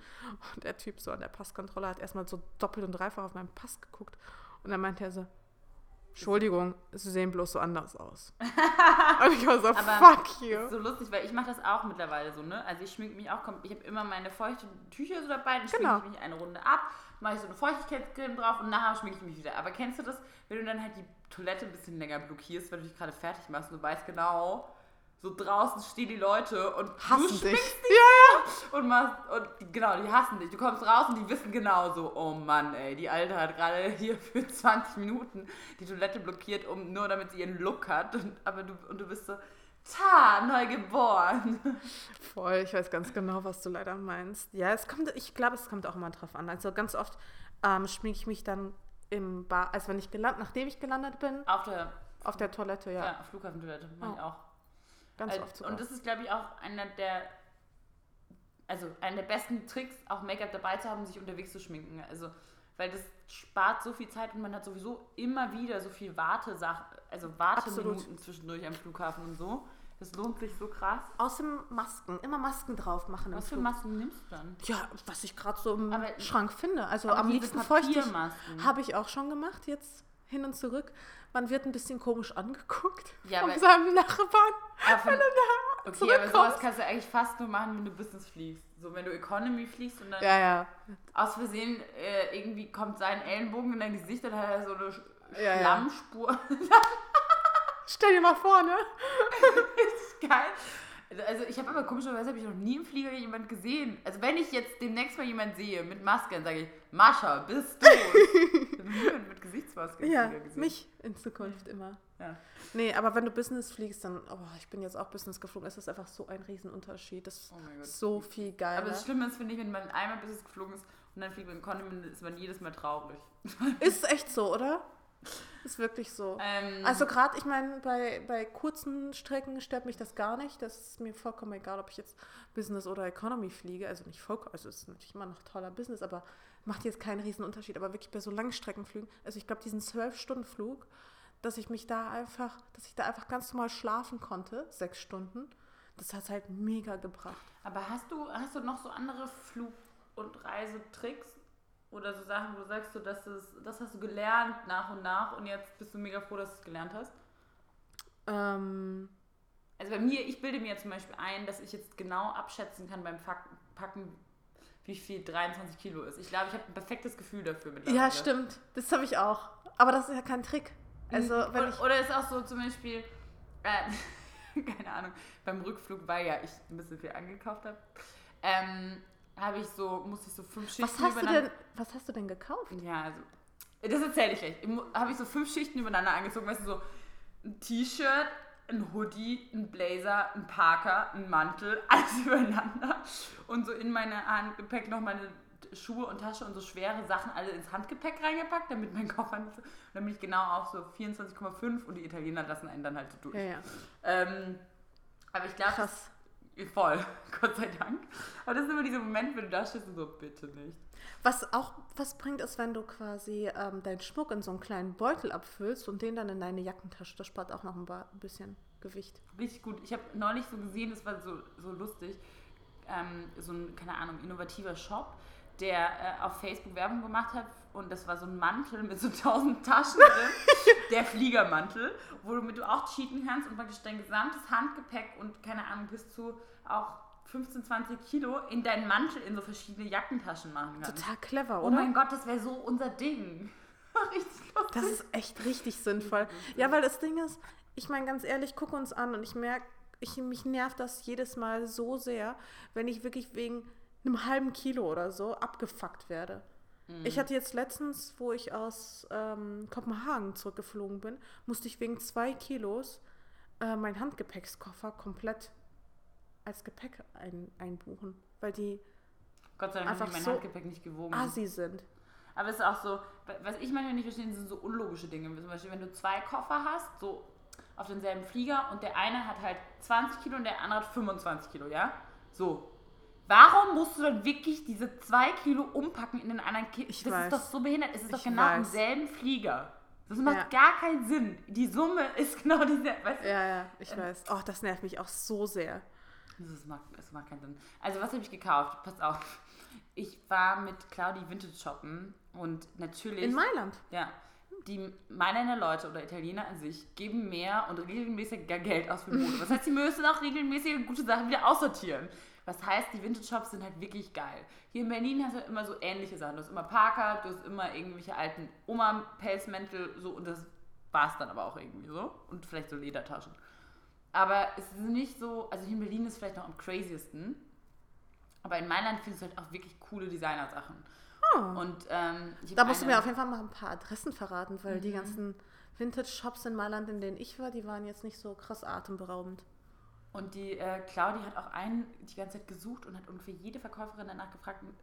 Und der Typ so an der Passkontrolle hat erstmal so doppelt und dreifach auf meinen Pass geguckt. Und dann meinte er so, Entschuldigung, sie sehen bloß so anders aus. <laughs> und ich war so, fuck you. ist so lustig, weil ich mache das auch mittlerweile so, ne? Also ich schminke mich auch, ich habe immer meine feuchten Tücher so dabei, dann schminke Genau. ich mich eine Runde ab, mache ich so eine Feuchtigkeitscreme drauf und nachher schminke ich mich wieder. Aber kennst du das, wenn du dann halt die Toilette ein bisschen länger blockierst, weil du dich gerade fertig machst und du weißt genau, so draußen stehen die Leute und Hassen du dich. schminkst Ja, und machst und die, genau, die hassen dich. Du kommst raus und die wissen genau so, oh Mann, ey, die Alte hat gerade hier für 20 Minuten die Toilette blockiert, um nur damit sie ihren Look hat. Und, aber du und du bist so, ta, neu geboren. Voll, ich weiß ganz genau, was du leider meinst. Ja, es kommt, ich glaube, es kommt auch immer drauf an. Also ganz oft ähm, schminke ich mich dann im Bar, also wenn ich gelandet, nachdem ich gelandet bin, Auf der auf der Toilette, ja. ja. Flughafentoilette, ich Oh. auch. Ganz Also, oft sogar. und das ist, glaube ich, auch einer der, also einer der besten Tricks, auch Make-up dabei zu haben, sich unterwegs zu schminken. Also, weil das spart so viel Zeit und man hat sowieso immer wieder so viel Wartesachen, also Warteminuten Absolut. zwischendurch am Flughafen und so. Das lohnt sich so krass. Außerdem Masken, immer Masken drauf machen Was für Flug. Masken nimmst du dann? Ja, was ich gerade so im Aber- Schrank finde. Also am liebsten. Papiermasken. Habe ich auch schon gemacht, jetzt hin und zurück. Man wird ein bisschen komisch angeguckt Ja, von seinem Nachbarn. Aber von, okay, aber sowas kannst du eigentlich fast nur machen, wenn du Business fliegst. So, wenn du Economy fliegst und dann Ja, ja. aus Versehen äh, irgendwie kommt sein Ellenbogen in dein Gesicht, dann hat er so eine Sch Ja. Schlammspur. <laughs> Stell dir mal vor, ne? Geil. Also ich habe aber komischerweise habe ich noch nie im Flieger jemand gesehen. Also wenn ich jetzt demnächst mal jemanden sehe mit Maske, dann sage ich, Mascha, bist du? <laughs> mit Gesichtsmaske Ja, mich in Zukunft immer. Ja. Nee, aber wenn du Business fliegst, dann, oh, ich bin jetzt auch Business geflogen, ist das einfach so ein Riesenunterschied. Das ist Oh so viel geiler. Aber das Schlimme ist, finde ich, wenn man einmal Business geflogen ist und dann fliegt man Economy, dann ist man jedes Mal traurig. <laughs> ist echt so, oder? Ist wirklich so. Ähm, Also gerade, ich meine, bei, bei kurzen Strecken stört mich das gar nicht. Das ist mir vollkommen egal, ob ich jetzt Business oder Economy fliege. Also nicht vollkommen, also es ist natürlich immer noch toller Business, aber macht jetzt keinen riesen Unterschied. Aber wirklich bei so Langstreckenflügen, also ich glaube, diesen 12-Stunden-Flug, dass ich mich da einfach, dass ich da einfach ganz normal schlafen konnte, sechs Stunden, das hat halt mega gebracht. aber hast du, hast du noch so andere Flug- und Reisetricks? Oder so Sachen, wo du sagst, so, dass das, das hast du gelernt nach und nach und jetzt bist du mega froh, dass du es gelernt hast? Ähm, Also bei mir, ich bilde mir zum Beispiel ein, dass ich jetzt genau abschätzen kann beim Pack- Packen, wie viel 23 Kilo ist. Ich glaube, ich habe ein perfektes Gefühl dafür mittlerweile. ja, stimmt. Das habe ich auch. Aber das ist ja kein Trick. Also, wenn oder, ich. oder ist auch so zum Beispiel, äh, <laughs> keine Ahnung, beim Rückflug, weil ja ich ein bisschen viel angekauft habe, ähm, habe ich so, musste ich so fünf Schichten Was hast, du übereinander- denn, was hast du denn gekauft? Ja, also, das erzähle ich gleich. Habe ich so fünf Schichten übereinander angezogen, weißt du, so ein T-Shirt, ein Hoodie, ein Blazer, ein Parker, ein Mantel, <laughs> alles übereinander. Und so in meine Handgepäck noch meine Schuhe und Tasche und so schwere Sachen alle ins Handgepäck reingepackt, damit mein <laughs> Koffer nicht so. Und dann bin ich genau auf so 24,5 und die Italiener lassen einen dann halt so durch. Ja, ja. Ähm, aber ich glaube, Krass. Voll, <laughs> Gott sei Dank. Aber das ist immer dieser Moment, wenn du da stehst und so, bitte nicht. Was auch was bringt, ist, wenn du quasi ähm, deinen Schmuck in so einen kleinen Beutel abfüllst und den dann in deine Jackentasche. Das spart auch noch ein, ein bisschen Gewicht. Richtig gut. Ich habe neulich so gesehen, das war so, so lustig, ähm, so ein, keine Ahnung, innovativer Shop, der äh, auf Facebook Werbung gemacht hat und das war so ein Mantel mit so <laughs> tausend Taschen drin, der Fliegermantel, womit du auch cheaten kannst und praktisch dein gesamtes Handgepäck und keine Ahnung, bis zu auch 15, 20 Kilo in deinen Mantel in so verschiedene Jackentaschen machen kannst. Total clever, Oh oder? mein Gott, das wäre so unser Ding. <laughs> Das ist echt richtig sinnvoll. Ja, weil das Ding ist, ich meine ganz ehrlich, guck uns an und ich merke, ich, mich nervt das jedes Mal so sehr, wenn ich wirklich wegen einem halben Kilo oder so abgefuckt werde. Ich hatte jetzt letztens, wo ich aus ähm, Kopenhagen zurückgeflogen bin, musste ich wegen zwei Kilos äh, meinen Handgepäckskoffer komplett als Gepäck ein, einbuchen, weil die Gott sei Dank Einfach ich mein so Handgepäck nicht gewogen. assi sind. Aber es ist auch so, was ich manchmal nicht verstehe, sind so unlogische Dinge. Zum Beispiel, wenn du zwei Koffer hast, so auf denselben Flieger und der eine hat halt 20 Kilo und der andere hat 25 Kilo, ja? So. Warum musst du dann wirklich diese zwei Kilo umpacken in den anderen Kilo? Ich das weiß. ist doch so behindert. Es ist doch Ich genau im weiß. selben Flieger. Das macht Ja. gar keinen Sinn. Die Summe <laughs> ist genau dieselbe. Weißt? Ja, ja, ich weiß. Oh, das nervt mich auch so sehr. Das macht, das macht keinen Sinn. Also, was habe ich gekauft? Pass auf. Ich war mit Claudi Vintage shoppen und natürlich. In Mailand. Ja. Die Mailänder Leute oder Italiener an sich geben mehr und regelmäßiger Geld aus für Mode. Was heißt, sie müssen auch regelmäßig gute Sachen wieder aussortieren. Was heißt, die Vintage-Shops sind halt wirklich geil. Hier in Berlin hast du immer so ähnliche Sachen. Du hast immer Parker, du hast immer irgendwelche alten Oma-Pelzmäntel, so und das war es dann aber auch irgendwie so. Und vielleicht so Ledertaschen. Aber es ist nicht so, also hier in Berlin ist es vielleicht noch am craziesten. Aber in Mailand findest du halt auch wirklich coole Designer-Sachen. Und ähm, Da musst du mir auf jeden Fall mal ein paar Adressen verraten, weil Mhm. die ganzen Vintage-Shops in Mailand, in denen ich war, die waren jetzt nicht so krass atemberaubend. Und die äh, Claudi hat auch einen die ganze Zeit gesucht und hat ungefähr jede Verkäuferin danach gefragt und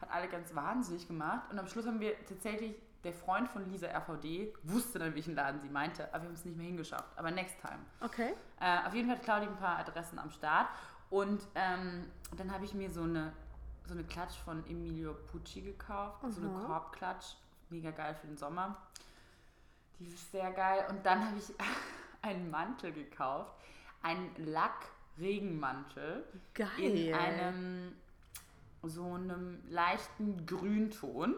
hat alle ganz wahnsinnig gemacht. Und am Schluss haben wir tatsächlich, der Freund von Lisa RVD wusste dann, welchen Laden sie meinte, aber wir haben es nicht mehr hingeschafft. Aber next time. Okay. Äh, auf jeden Fall hat Claudi ein paar Adressen am Start. Und ähm, dann habe ich mir so eine, so eine Klatsch von Emilio Pucci gekauft. So eine Mhm. Korbklatsch. Mega geil für den Sommer. Die ist sehr geil. Und dann habe ich <laughs> einen Mantel gekauft. Einen Lack-Regenmantel. Geil. In einem so einem leichten Grünton.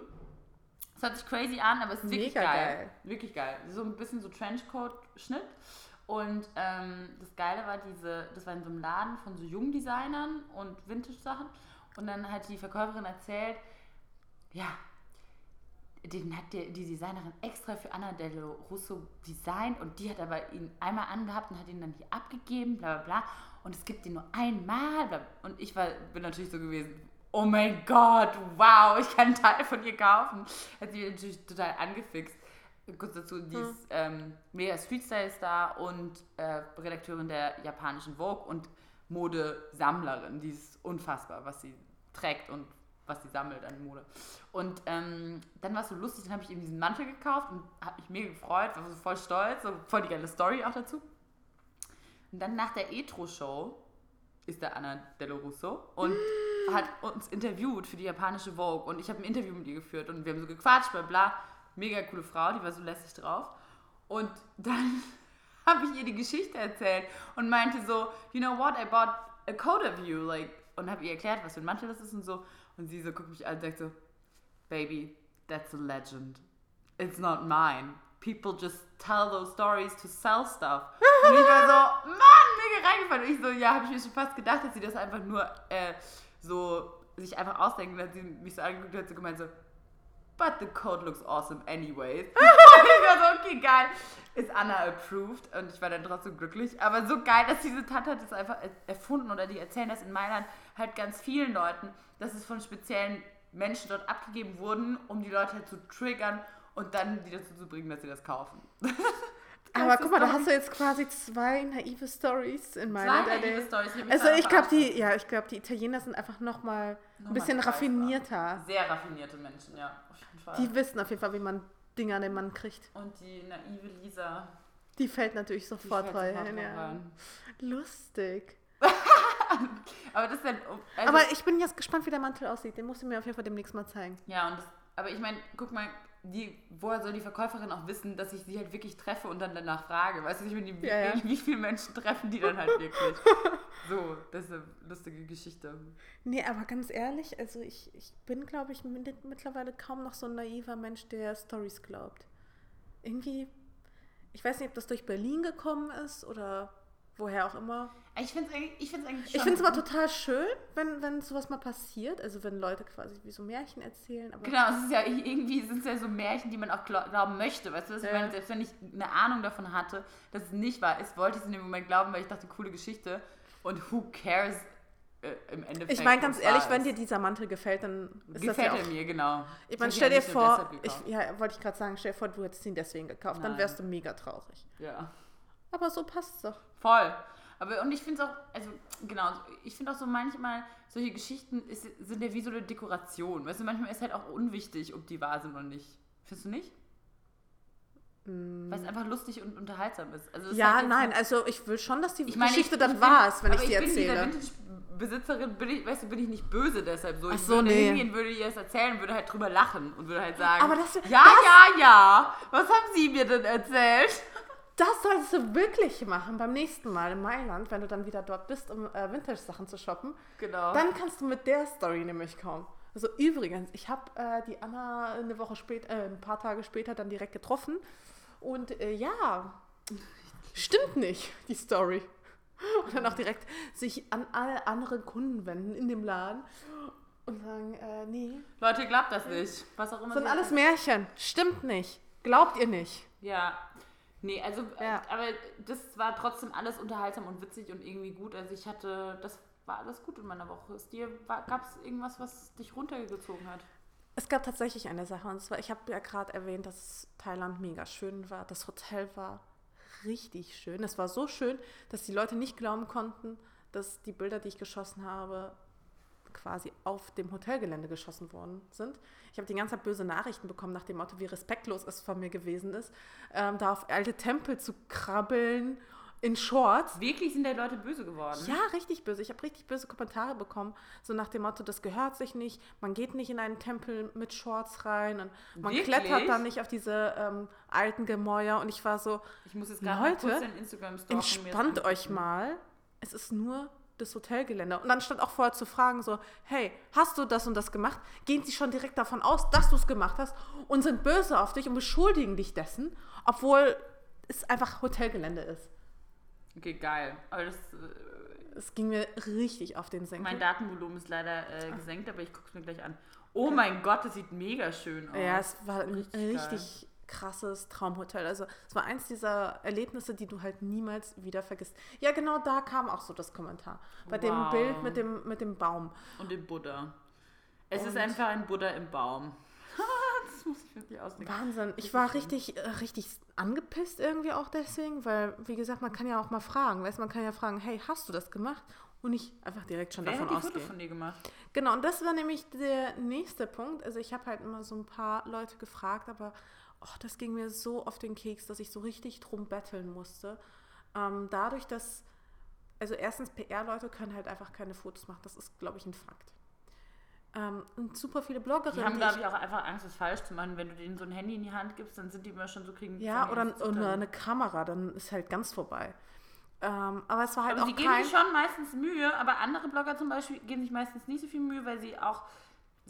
Das hört sich crazy an, aber es ist wirklich geil. geil. Wirklich geil. So ein bisschen so Trenchcoat-Schnitt. Und ähm, das Geile war diese, das war in so einem Laden von so jungen Designern und Vintage-Sachen. Und dann hat die Verkäuferin erzählt, ja, den hat die, die Designerin extra für Anna Dello Russo designt und die hat aber ihn einmal angehabt und hat ihn dann hier abgegeben, bla bla bla. Und es gibt ihn nur einmal. Bla. Und ich war, bin natürlich so gewesen, oh mein Gott, wow, ich kann einen Teil von ihr kaufen. Hat sie natürlich total angefixt. Kurz dazu, die ist ähm, mega Street-Style-Star und äh, Redakteurin der japanischen Vogue und Modesammlerin. Die ist unfassbar, was sie trägt und was sie sammelt an Mode. Und ähm, dann war es so lustig, dann habe ich eben diesen Mantel gekauft und habe mich mega gefreut, war so voll stolz, so voll die geile Story auch dazu. Und dann nach der Etro-Show ist da Anna Dello Russo und hat uns interviewt für die japanische Vogue und ich habe ein Interview mit ihr geführt und wir haben so gequatscht, bla bla. Mega coole Frau, die war so lässig drauf. Und dann habe ich ihr die Geschichte erzählt und meinte so, you know what, I bought a coat of you, like, und habe ihr erklärt, was für ein Mantel das ist und so. Und sie so guckt mich an und sagt so, baby, that's a legend. It's not mine. People just tell those stories to sell stuff. Und ich war so, <laughs> Mann, mega reingefallen. Und ich so, ja, habe ich mir schon fast gedacht, dass sie das einfach nur äh, so sich einfach ausdenken. Und hat sie mich so angeguckt und hat so gemeint so, but the code looks awesome anyways. <laughs> ich war so, okay, geil. Ist Anna approved und ich war dann trotzdem glücklich. Aber so geil, dass diese Tante hat das einfach erfunden oder die erzählen das in Mailand halt ganz vielen Leuten, dass es von speziellen Menschen dort abgegeben wurden, um die Leute halt zu triggern und dann die dazu zu bringen, dass sie das kaufen. <laughs> Aber guck mal, da hast du jetzt quasi zwei naive Stories in meiner Zwei naive mich Also ich glaube, die, ja, ich glaube, die Italiener sind einfach noch mal ein Nochmal bisschen raffinierter. Sehr raffinierte Menschen, ja, auf jeden Fall. Die wissen auf jeden Fall, wie man Dinge an den Mann kriegt. und die naive Lisa. Die fällt natürlich sofort fällt rein. sofort Ja. rein. Lustig. <laughs> Aber das ist dann. Also, Aber ich bin jetzt gespannt, wie der Mantel aussieht. Den musst du mir auf jeden Fall demnächst mal zeigen. Ja, und das, aber ich meine, guck mal, die, woher soll die Verkäuferin auch wissen, dass ich sie halt wirklich treffe und dann danach frage? Weißt du, ich meine, die, Ja, ja. Wie, viele Menschen treffen die dann halt wirklich? <laughs> so, das ist eine lustige Geschichte. Nee, aber ganz ehrlich, also ich, ich bin, glaube ich, mit- mittlerweile kaum noch so ein naiver Mensch, der Stories glaubt. Irgendwie, ich weiß nicht, ob das durch Berlin gekommen ist oder woher auch immer. Ich finde es eigentlich, ich find's eigentlich Ich finde es immer total schön, wenn, wenn sowas mal passiert. Also wenn Leute quasi wie so Märchen erzählen. Aber Genau, es ist ja irgendwie sind es ja so Märchen, die man auch glau- glauben möchte. Weißt du, was ich Ja. meine? Selbst wenn ich eine Ahnung davon hatte, dass es nicht wahr ist, wollte ich es in dem Moment glauben, weil ich dachte, coole Geschichte. Und who cares äh, im Endeffekt? ich meine ganz ehrlich, wenn dir dieser Mantel gefällt, dann ist gefällt das ja er auch... mir, genau. Ich meine, stell dir vor, ich, ja, wollte ich gerade sagen, stell dir vor, du hättest ihn deswegen gekauft. Dann Nein. wärst du mega traurig. Ja. Aber so passt es doch. Voll. Aber und ich finde es auch, also genau, ich finde auch so manchmal, solche Geschichten ist, sind ja wie so eine Dekoration. Weißt du, manchmal ist halt auch unwichtig, ob die wahr sind oder nicht. Findest du nicht? Weil es einfach lustig und unterhaltsam ist. Also es Mm. Ja, halt nein, also ich will schon, dass die ich meine, Geschichte ich, dann ich wahr bin, ist, wenn ich aber sie ich bin erzähle. Dieser Vintage-Besitzerin, bin ich, weißt du, bin ich nicht böse deshalb so. Ach Ich so, würde nee. hingehen, würde ihr das erzählen, würde halt drüber lachen und würde halt sagen, Aber das- ja, das- ja, ja, was haben Sie mir denn erzählt? Das solltest du wirklich machen beim nächsten Mal in Mailand, wenn du dann wieder dort bist, um äh, Vintage-Sachen zu shoppen. Genau. Dann kannst du mit der Story nämlich kommen. Also übrigens, ich habe äh, die Anna eine Woche später, äh, ein paar Tage später dann direkt getroffen. Und äh, ja, stimmt nicht, die Story. <laughs> Und dann auch direkt sich an alle anderen Kunden wenden in dem Laden und sagen, äh, nee, Leute, glaubt das nicht. Was auch immer. das sind alles Märchen. Stimmt nicht. Glaubt ihr nicht. Ja. Nee, also, Ja. äh, aber das war trotzdem alles unterhaltsam und witzig und irgendwie gut. Also ich hatte, das war alles gut in meiner Woche. Ist dir, gab es irgendwas, was dich runtergezogen hat? Es gab tatsächlich eine Sache, und zwar, ich habe ja gerade erwähnt, dass Thailand mega schön war. Das Hotel war richtig schön. Es war so schön, dass die Leute nicht glauben konnten, dass die Bilder, die ich geschossen habe, quasi auf dem Hotelgelände geschossen worden sind. Ich habe die ganze Zeit böse Nachrichten bekommen nach dem Motto, wie respektlos es von mir gewesen ist, ähm, da auf alte Tempel zu krabbeln in Shorts. Wirklich sind da Leute böse geworden. Ja, richtig böse. Ich habe richtig böse Kommentare bekommen, so nach dem Motto, das gehört sich nicht, man geht nicht in einen Tempel mit Shorts rein und man Wirklich? klettert dann nicht auf diese ähm, alten Gemäuer und ich war so, Ich muss jetzt Leute, entspannt euch mal, es ist nur das Hotelgelände. Und dann stand auch vorher zu fragen so, hey, hast du das und das gemacht? Gehen sie schon direkt davon aus, dass du es gemacht hast und sind böse auf dich und beschuldigen dich dessen, obwohl es einfach Hotelgelände ist. Okay, geil. Aber das, äh, Es ging mir richtig auf den Senkel. mein Datenvolumen ist leider äh, gesenkt, aber ich gucke es mir gleich an. Oh mein Gott, das sieht mega schön aus. Ja, es war Richtig richtig, krasses Traumhotel. Also es war eins dieser Erlebnisse, die du halt niemals wieder vergisst. Ja, genau da kam auch so das Kommentar. Bei dem Wow. Bild mit dem, mit dem Baum. Und im Buddha. Es Und- ist einfach ein Buddha im Baum. <laughs> das muss ich wirklich ausdenken. Wahnsinn. Ich war richtig, äh, richtig angepisst irgendwie auch deswegen, weil, wie gesagt, man kann ja auch mal fragen. Weißt, man kann ja fragen, hey, hast du das gemacht? und nicht einfach direkt schon Wer davon hat die ausgehen. Fotos von dir gemacht? Genau, und das war nämlich der nächste Punkt. Also ich habe halt immer so ein paar Leute gefragt, aber oh, das ging mir so auf den Keks, dass ich so richtig drum betteln musste. Ähm, dadurch, dass, also erstens PR-Leute können halt einfach keine Fotos machen. Das ist, glaube ich, ein Fakt. Ähm, und super viele Bloggerinnen. Die haben, die glaube ich- auch einfach Angst, das falsch zu machen. Wenn du denen so ein Handy in die Hand gibst, dann sind die immer schon so kriegen. ja, oder, oder eine Kamera, dann ist halt ganz vorbei. Ähm, aber es war halt Aber sie auch geben kein... sich schon meistens Mühe, aber andere Blogger zum Beispiel geben sich meistens nicht so viel Mühe, weil sie auch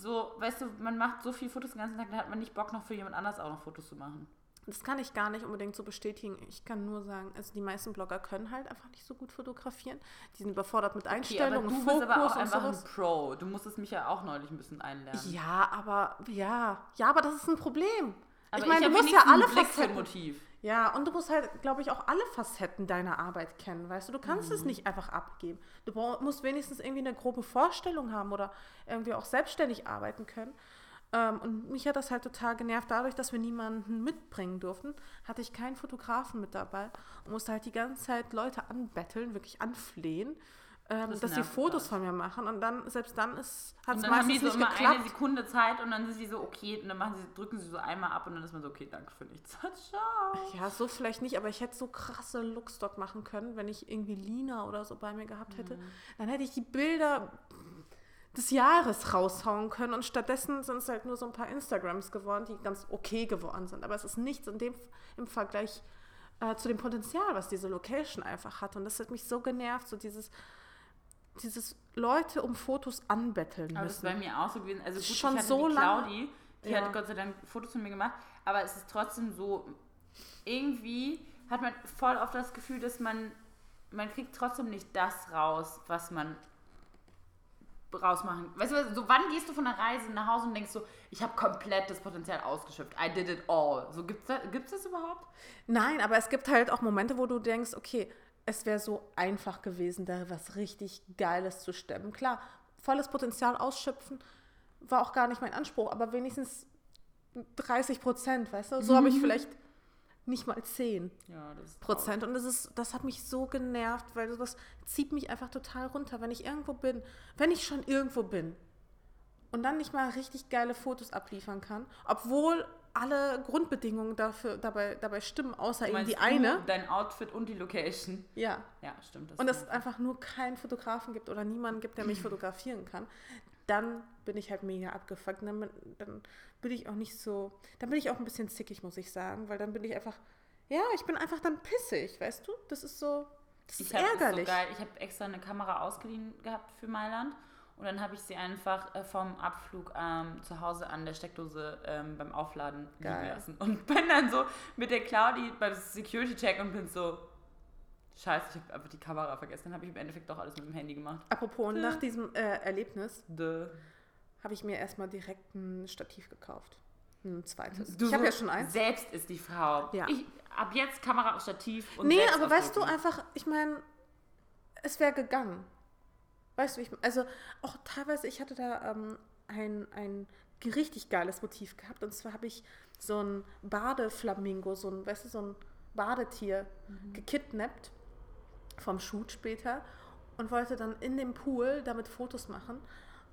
so, weißt du, man macht so viele Fotos den ganzen Tag, dann hat man nicht Bock noch für jemand anders auch noch Fotos zu machen. Das kann ich gar nicht unbedingt so bestätigen. Ich kann nur sagen, also die meisten Blogger können halt einfach nicht so gut fotografieren. Die sind überfordert mit Okay, aber Einstellungen, du Fokus bist aber auch einfach sowas. ein Pro. Du musstest mich ja auch neulich ein bisschen einlernen. Ja, aber ja, ja, aber das ist ein Problem. aber ich meine, hab du musst ja alle Facetten. Motiv. Ja, und du musst halt, glaube ich, auch alle Facetten deiner Arbeit kennen, weißt du? Du kannst Mhm. es nicht einfach abgeben. Du musst wenigstens irgendwie eine grobe Vorstellung haben oder irgendwie auch selbstständig arbeiten können. Ähm, und mich hat das halt total genervt. Dadurch, dass wir niemanden mitbringen durften, hatte ich keinen Fotografen mit dabei und musste halt die ganze Zeit Leute anbetteln, wirklich anflehen, ähm, Das dass sie Fotos von mir machen. Und dann, selbst dann ist, hat Und es dann haben die meistens so nicht immer geklappt. eine Sekunde Zeit und dann sind sie so, okay, und dann machen sie, drücken sie so einmal ab und dann ist man so, okay, danke für nichts. <laughs> Ciao. Ja, so vielleicht nicht, aber ich hätte so krasse Looks dort machen können, wenn ich irgendwie Lina oder so bei mir gehabt hätte. Mhm. Dann hätte ich die Bilder des Jahres raushauen können und stattdessen sind es halt nur so ein paar Instagrams geworden, die ganz okay geworden sind. Aber es ist nichts in dem, im Vergleich äh, zu dem Potenzial, was diese Location einfach hat. Und das hat mich so genervt, so dieses, dieses Leute um Fotos anbetteln Aber das ist müssen. bei mir auch so gewesen. Also gut, Schon ich hatte so die Claudi, die Ja. hat Gott sei Dank Fotos von mir gemacht, aber es ist trotzdem so, irgendwie hat man voll oft das Gefühl, dass man, man kriegt trotzdem nicht das raus, was man rausmachen. Weißt du, so wann gehst du von der Reise nach Hause und denkst so, ich habe komplett das Potenzial ausgeschöpft. I did it all. So gibt's das, gibt's das überhaupt? Nein, aber es gibt halt auch Momente, wo du denkst, okay, es wäre so einfach gewesen, da was richtig Geiles zu stemmen. Klar, volles Potenzial ausschöpfen war auch gar nicht mein Anspruch, aber wenigstens 30 Prozent, weißt du? So habe ich vielleicht nicht mal 10 Ja, Prozent. Und das, ist, das hat mich so genervt, weil das zieht mich einfach total runter. Wenn ich irgendwo bin, wenn ich schon irgendwo bin und dann nicht mal richtig geile Fotos abliefern kann, obwohl alle Grundbedingungen dafür, dabei, dabei stimmen, außer eben die eine. Dein Outfit und die Location. Ja. Ja, stimmt. Das Und es stimmt. einfach nur keinen Fotografen gibt oder niemanden gibt, der mich <clears throat> fotografieren kann, dann bin ich halt mega abgefuckt. Dann, bin- dann bin ich auch nicht so, dann bin ich auch ein bisschen zickig, muss ich sagen, weil dann bin ich einfach, ja, ich bin einfach dann pissig, weißt du? Das ist so, das ist Ich habe ärgerlich. so geil. Ich habe extra eine Kamera ausgeliehen gehabt für Mailand und dann habe ich sie einfach äh, vom Abflug ähm, zu Hause an der Steckdose ähm, beim Aufladen liegen lassen und <laughs> bin dann so mit der Claudi beim Security Check und bin so Scheiße, ich habe einfach die Kamera vergessen. Dann habe ich im Endeffekt doch alles mit dem Handy gemacht. Apropos, und nach diesem äh, Erlebnis habe ich mir erstmal direkt ein Stativ gekauft. Ein zweites. Du ich habe ja schon eins. Selbst ist die Frau. Ja. Ich, ab jetzt Kamera auf Stativ und Nee, selbst aber weißt du einfach, ich meine, es wäre gegangen. Weißt du, ich, also auch teilweise, ich hatte da ähm, ein, ein richtig geiles Motiv gehabt. Und zwar habe ich so ein Badeflamingo, so ein, weißt du, so ein Badetier Mhm. gekidnappt vom Shoot später und wollte dann in dem Pool damit Fotos machen.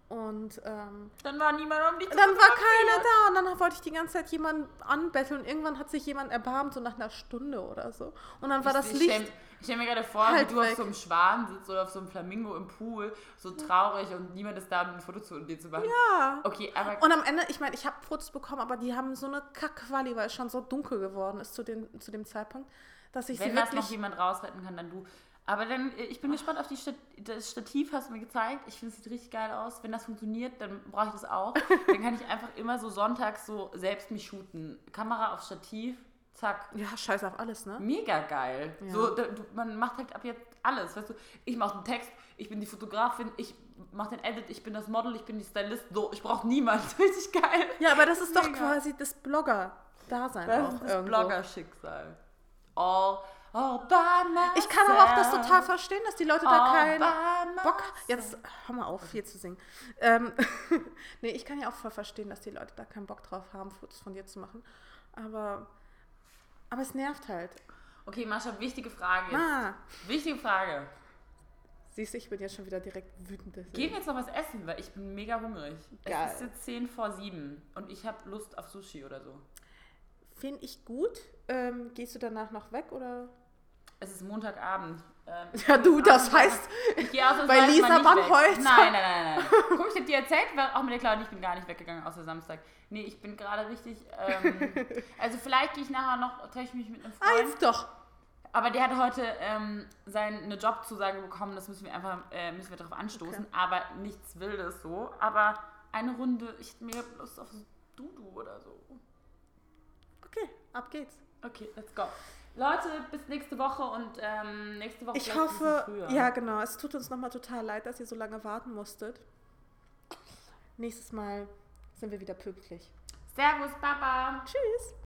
Und ähm, Dann war niemand um dich zu dann war keiner da und dann wollte ich die ganze Zeit jemanden anbetteln. Irgendwann hat sich jemand erbarmt, so nach einer Stunde oder so. Und dann war das ich Licht. Stell, ich stell mir gerade vor, halt wie du weg. auf so einem Schwan sitzt oder auf so einem Flamingo im Pool, so traurig und niemand ist da, um ein Foto zu dir zu machen. Ja. Okay, aber Und am Ende, ich meine, ich habe Fotos bekommen, aber die haben so eine Kackquali, weil es schon so dunkel geworden ist zu dem, zu dem Zeitpunkt, dass ich wenn sie das noch wirklich. jemand rausretten kann, dann du. Aber dann, äh, ich bin gespannt auf die Stat das Stativ, hast du mir gezeigt. Ich finde, es sieht richtig geil aus. Wenn das funktioniert, dann brauche ich das auch. <laughs> dann kann ich einfach immer so sonntags so selbst mich shooten. Kamera auf Stativ, zack. Ja, scheiß auf alles, ne? Mega geil. Ja. So, da, du, man macht halt ab jetzt alles. Weißt du, ich mache den Text, ich bin die Fotografin, ich mache den Edit, ich bin das Model, ich bin die Stylist. So, ich brauche niemand. <laughs> Richtig geil. Ja, aber das ist doch Mega. quasi das Blogger-Dasein Das auch ist das. Blogger-Schicksal. All. Ich kann aber auch das total verstehen, dass die Leute da keinen Bock. Jetzt hör mal auf, hier zu singen. Ähm, <laughs> nee, ich kann ja auch voll verstehen, dass die Leute da keinen Bock drauf haben, Fotos von dir zu machen. Aber, aber es nervt halt. Okay, Mascha, wichtige Frage jetzt. Ah, Wichtige Frage. Siehst du, ich bin jetzt schon wieder direkt wütend. Gehen wir jetzt noch was essen, weil ich bin mega hungrig. Geil. Es ist jetzt 10 vor 7 und ich habe Lust auf Sushi oder so. Finde ich gut. Ähm, gehst du danach noch weg oder? Es ist Montagabend. Ähm, Ja, du, das ausnahmsweise- heißt, Ich gehe bei Lisa. Bannholz. Nein, nein, nein, nein. Guck, ich hab dir erzählt, auch mit der Claudia, ich bin gar nicht weggegangen, außer Samstag. Nee, ich bin gerade richtig. Ähm, <laughs> also, vielleicht gehe ich nachher noch, treffe ich mich mit einem Ah, Freund. jetzt doch. Aber der hat heute ähm, seine Jobzusage bekommen, das müssen wir einfach, äh, müssen wir darauf anstoßen. Aber nichts Wildes so. Aber eine Runde, ich hätte mega Lust auf Dudu oder so. Ab geht's. Okay, let's go. Leute, bis nächste Woche und ähm, nächste Woche Ich hoffe, ja genau, es tut uns nochmal total leid, dass ihr so lange warten musstet. Nächstes Mal sind wir wieder pünktlich. Servus, Papa. Tschüss.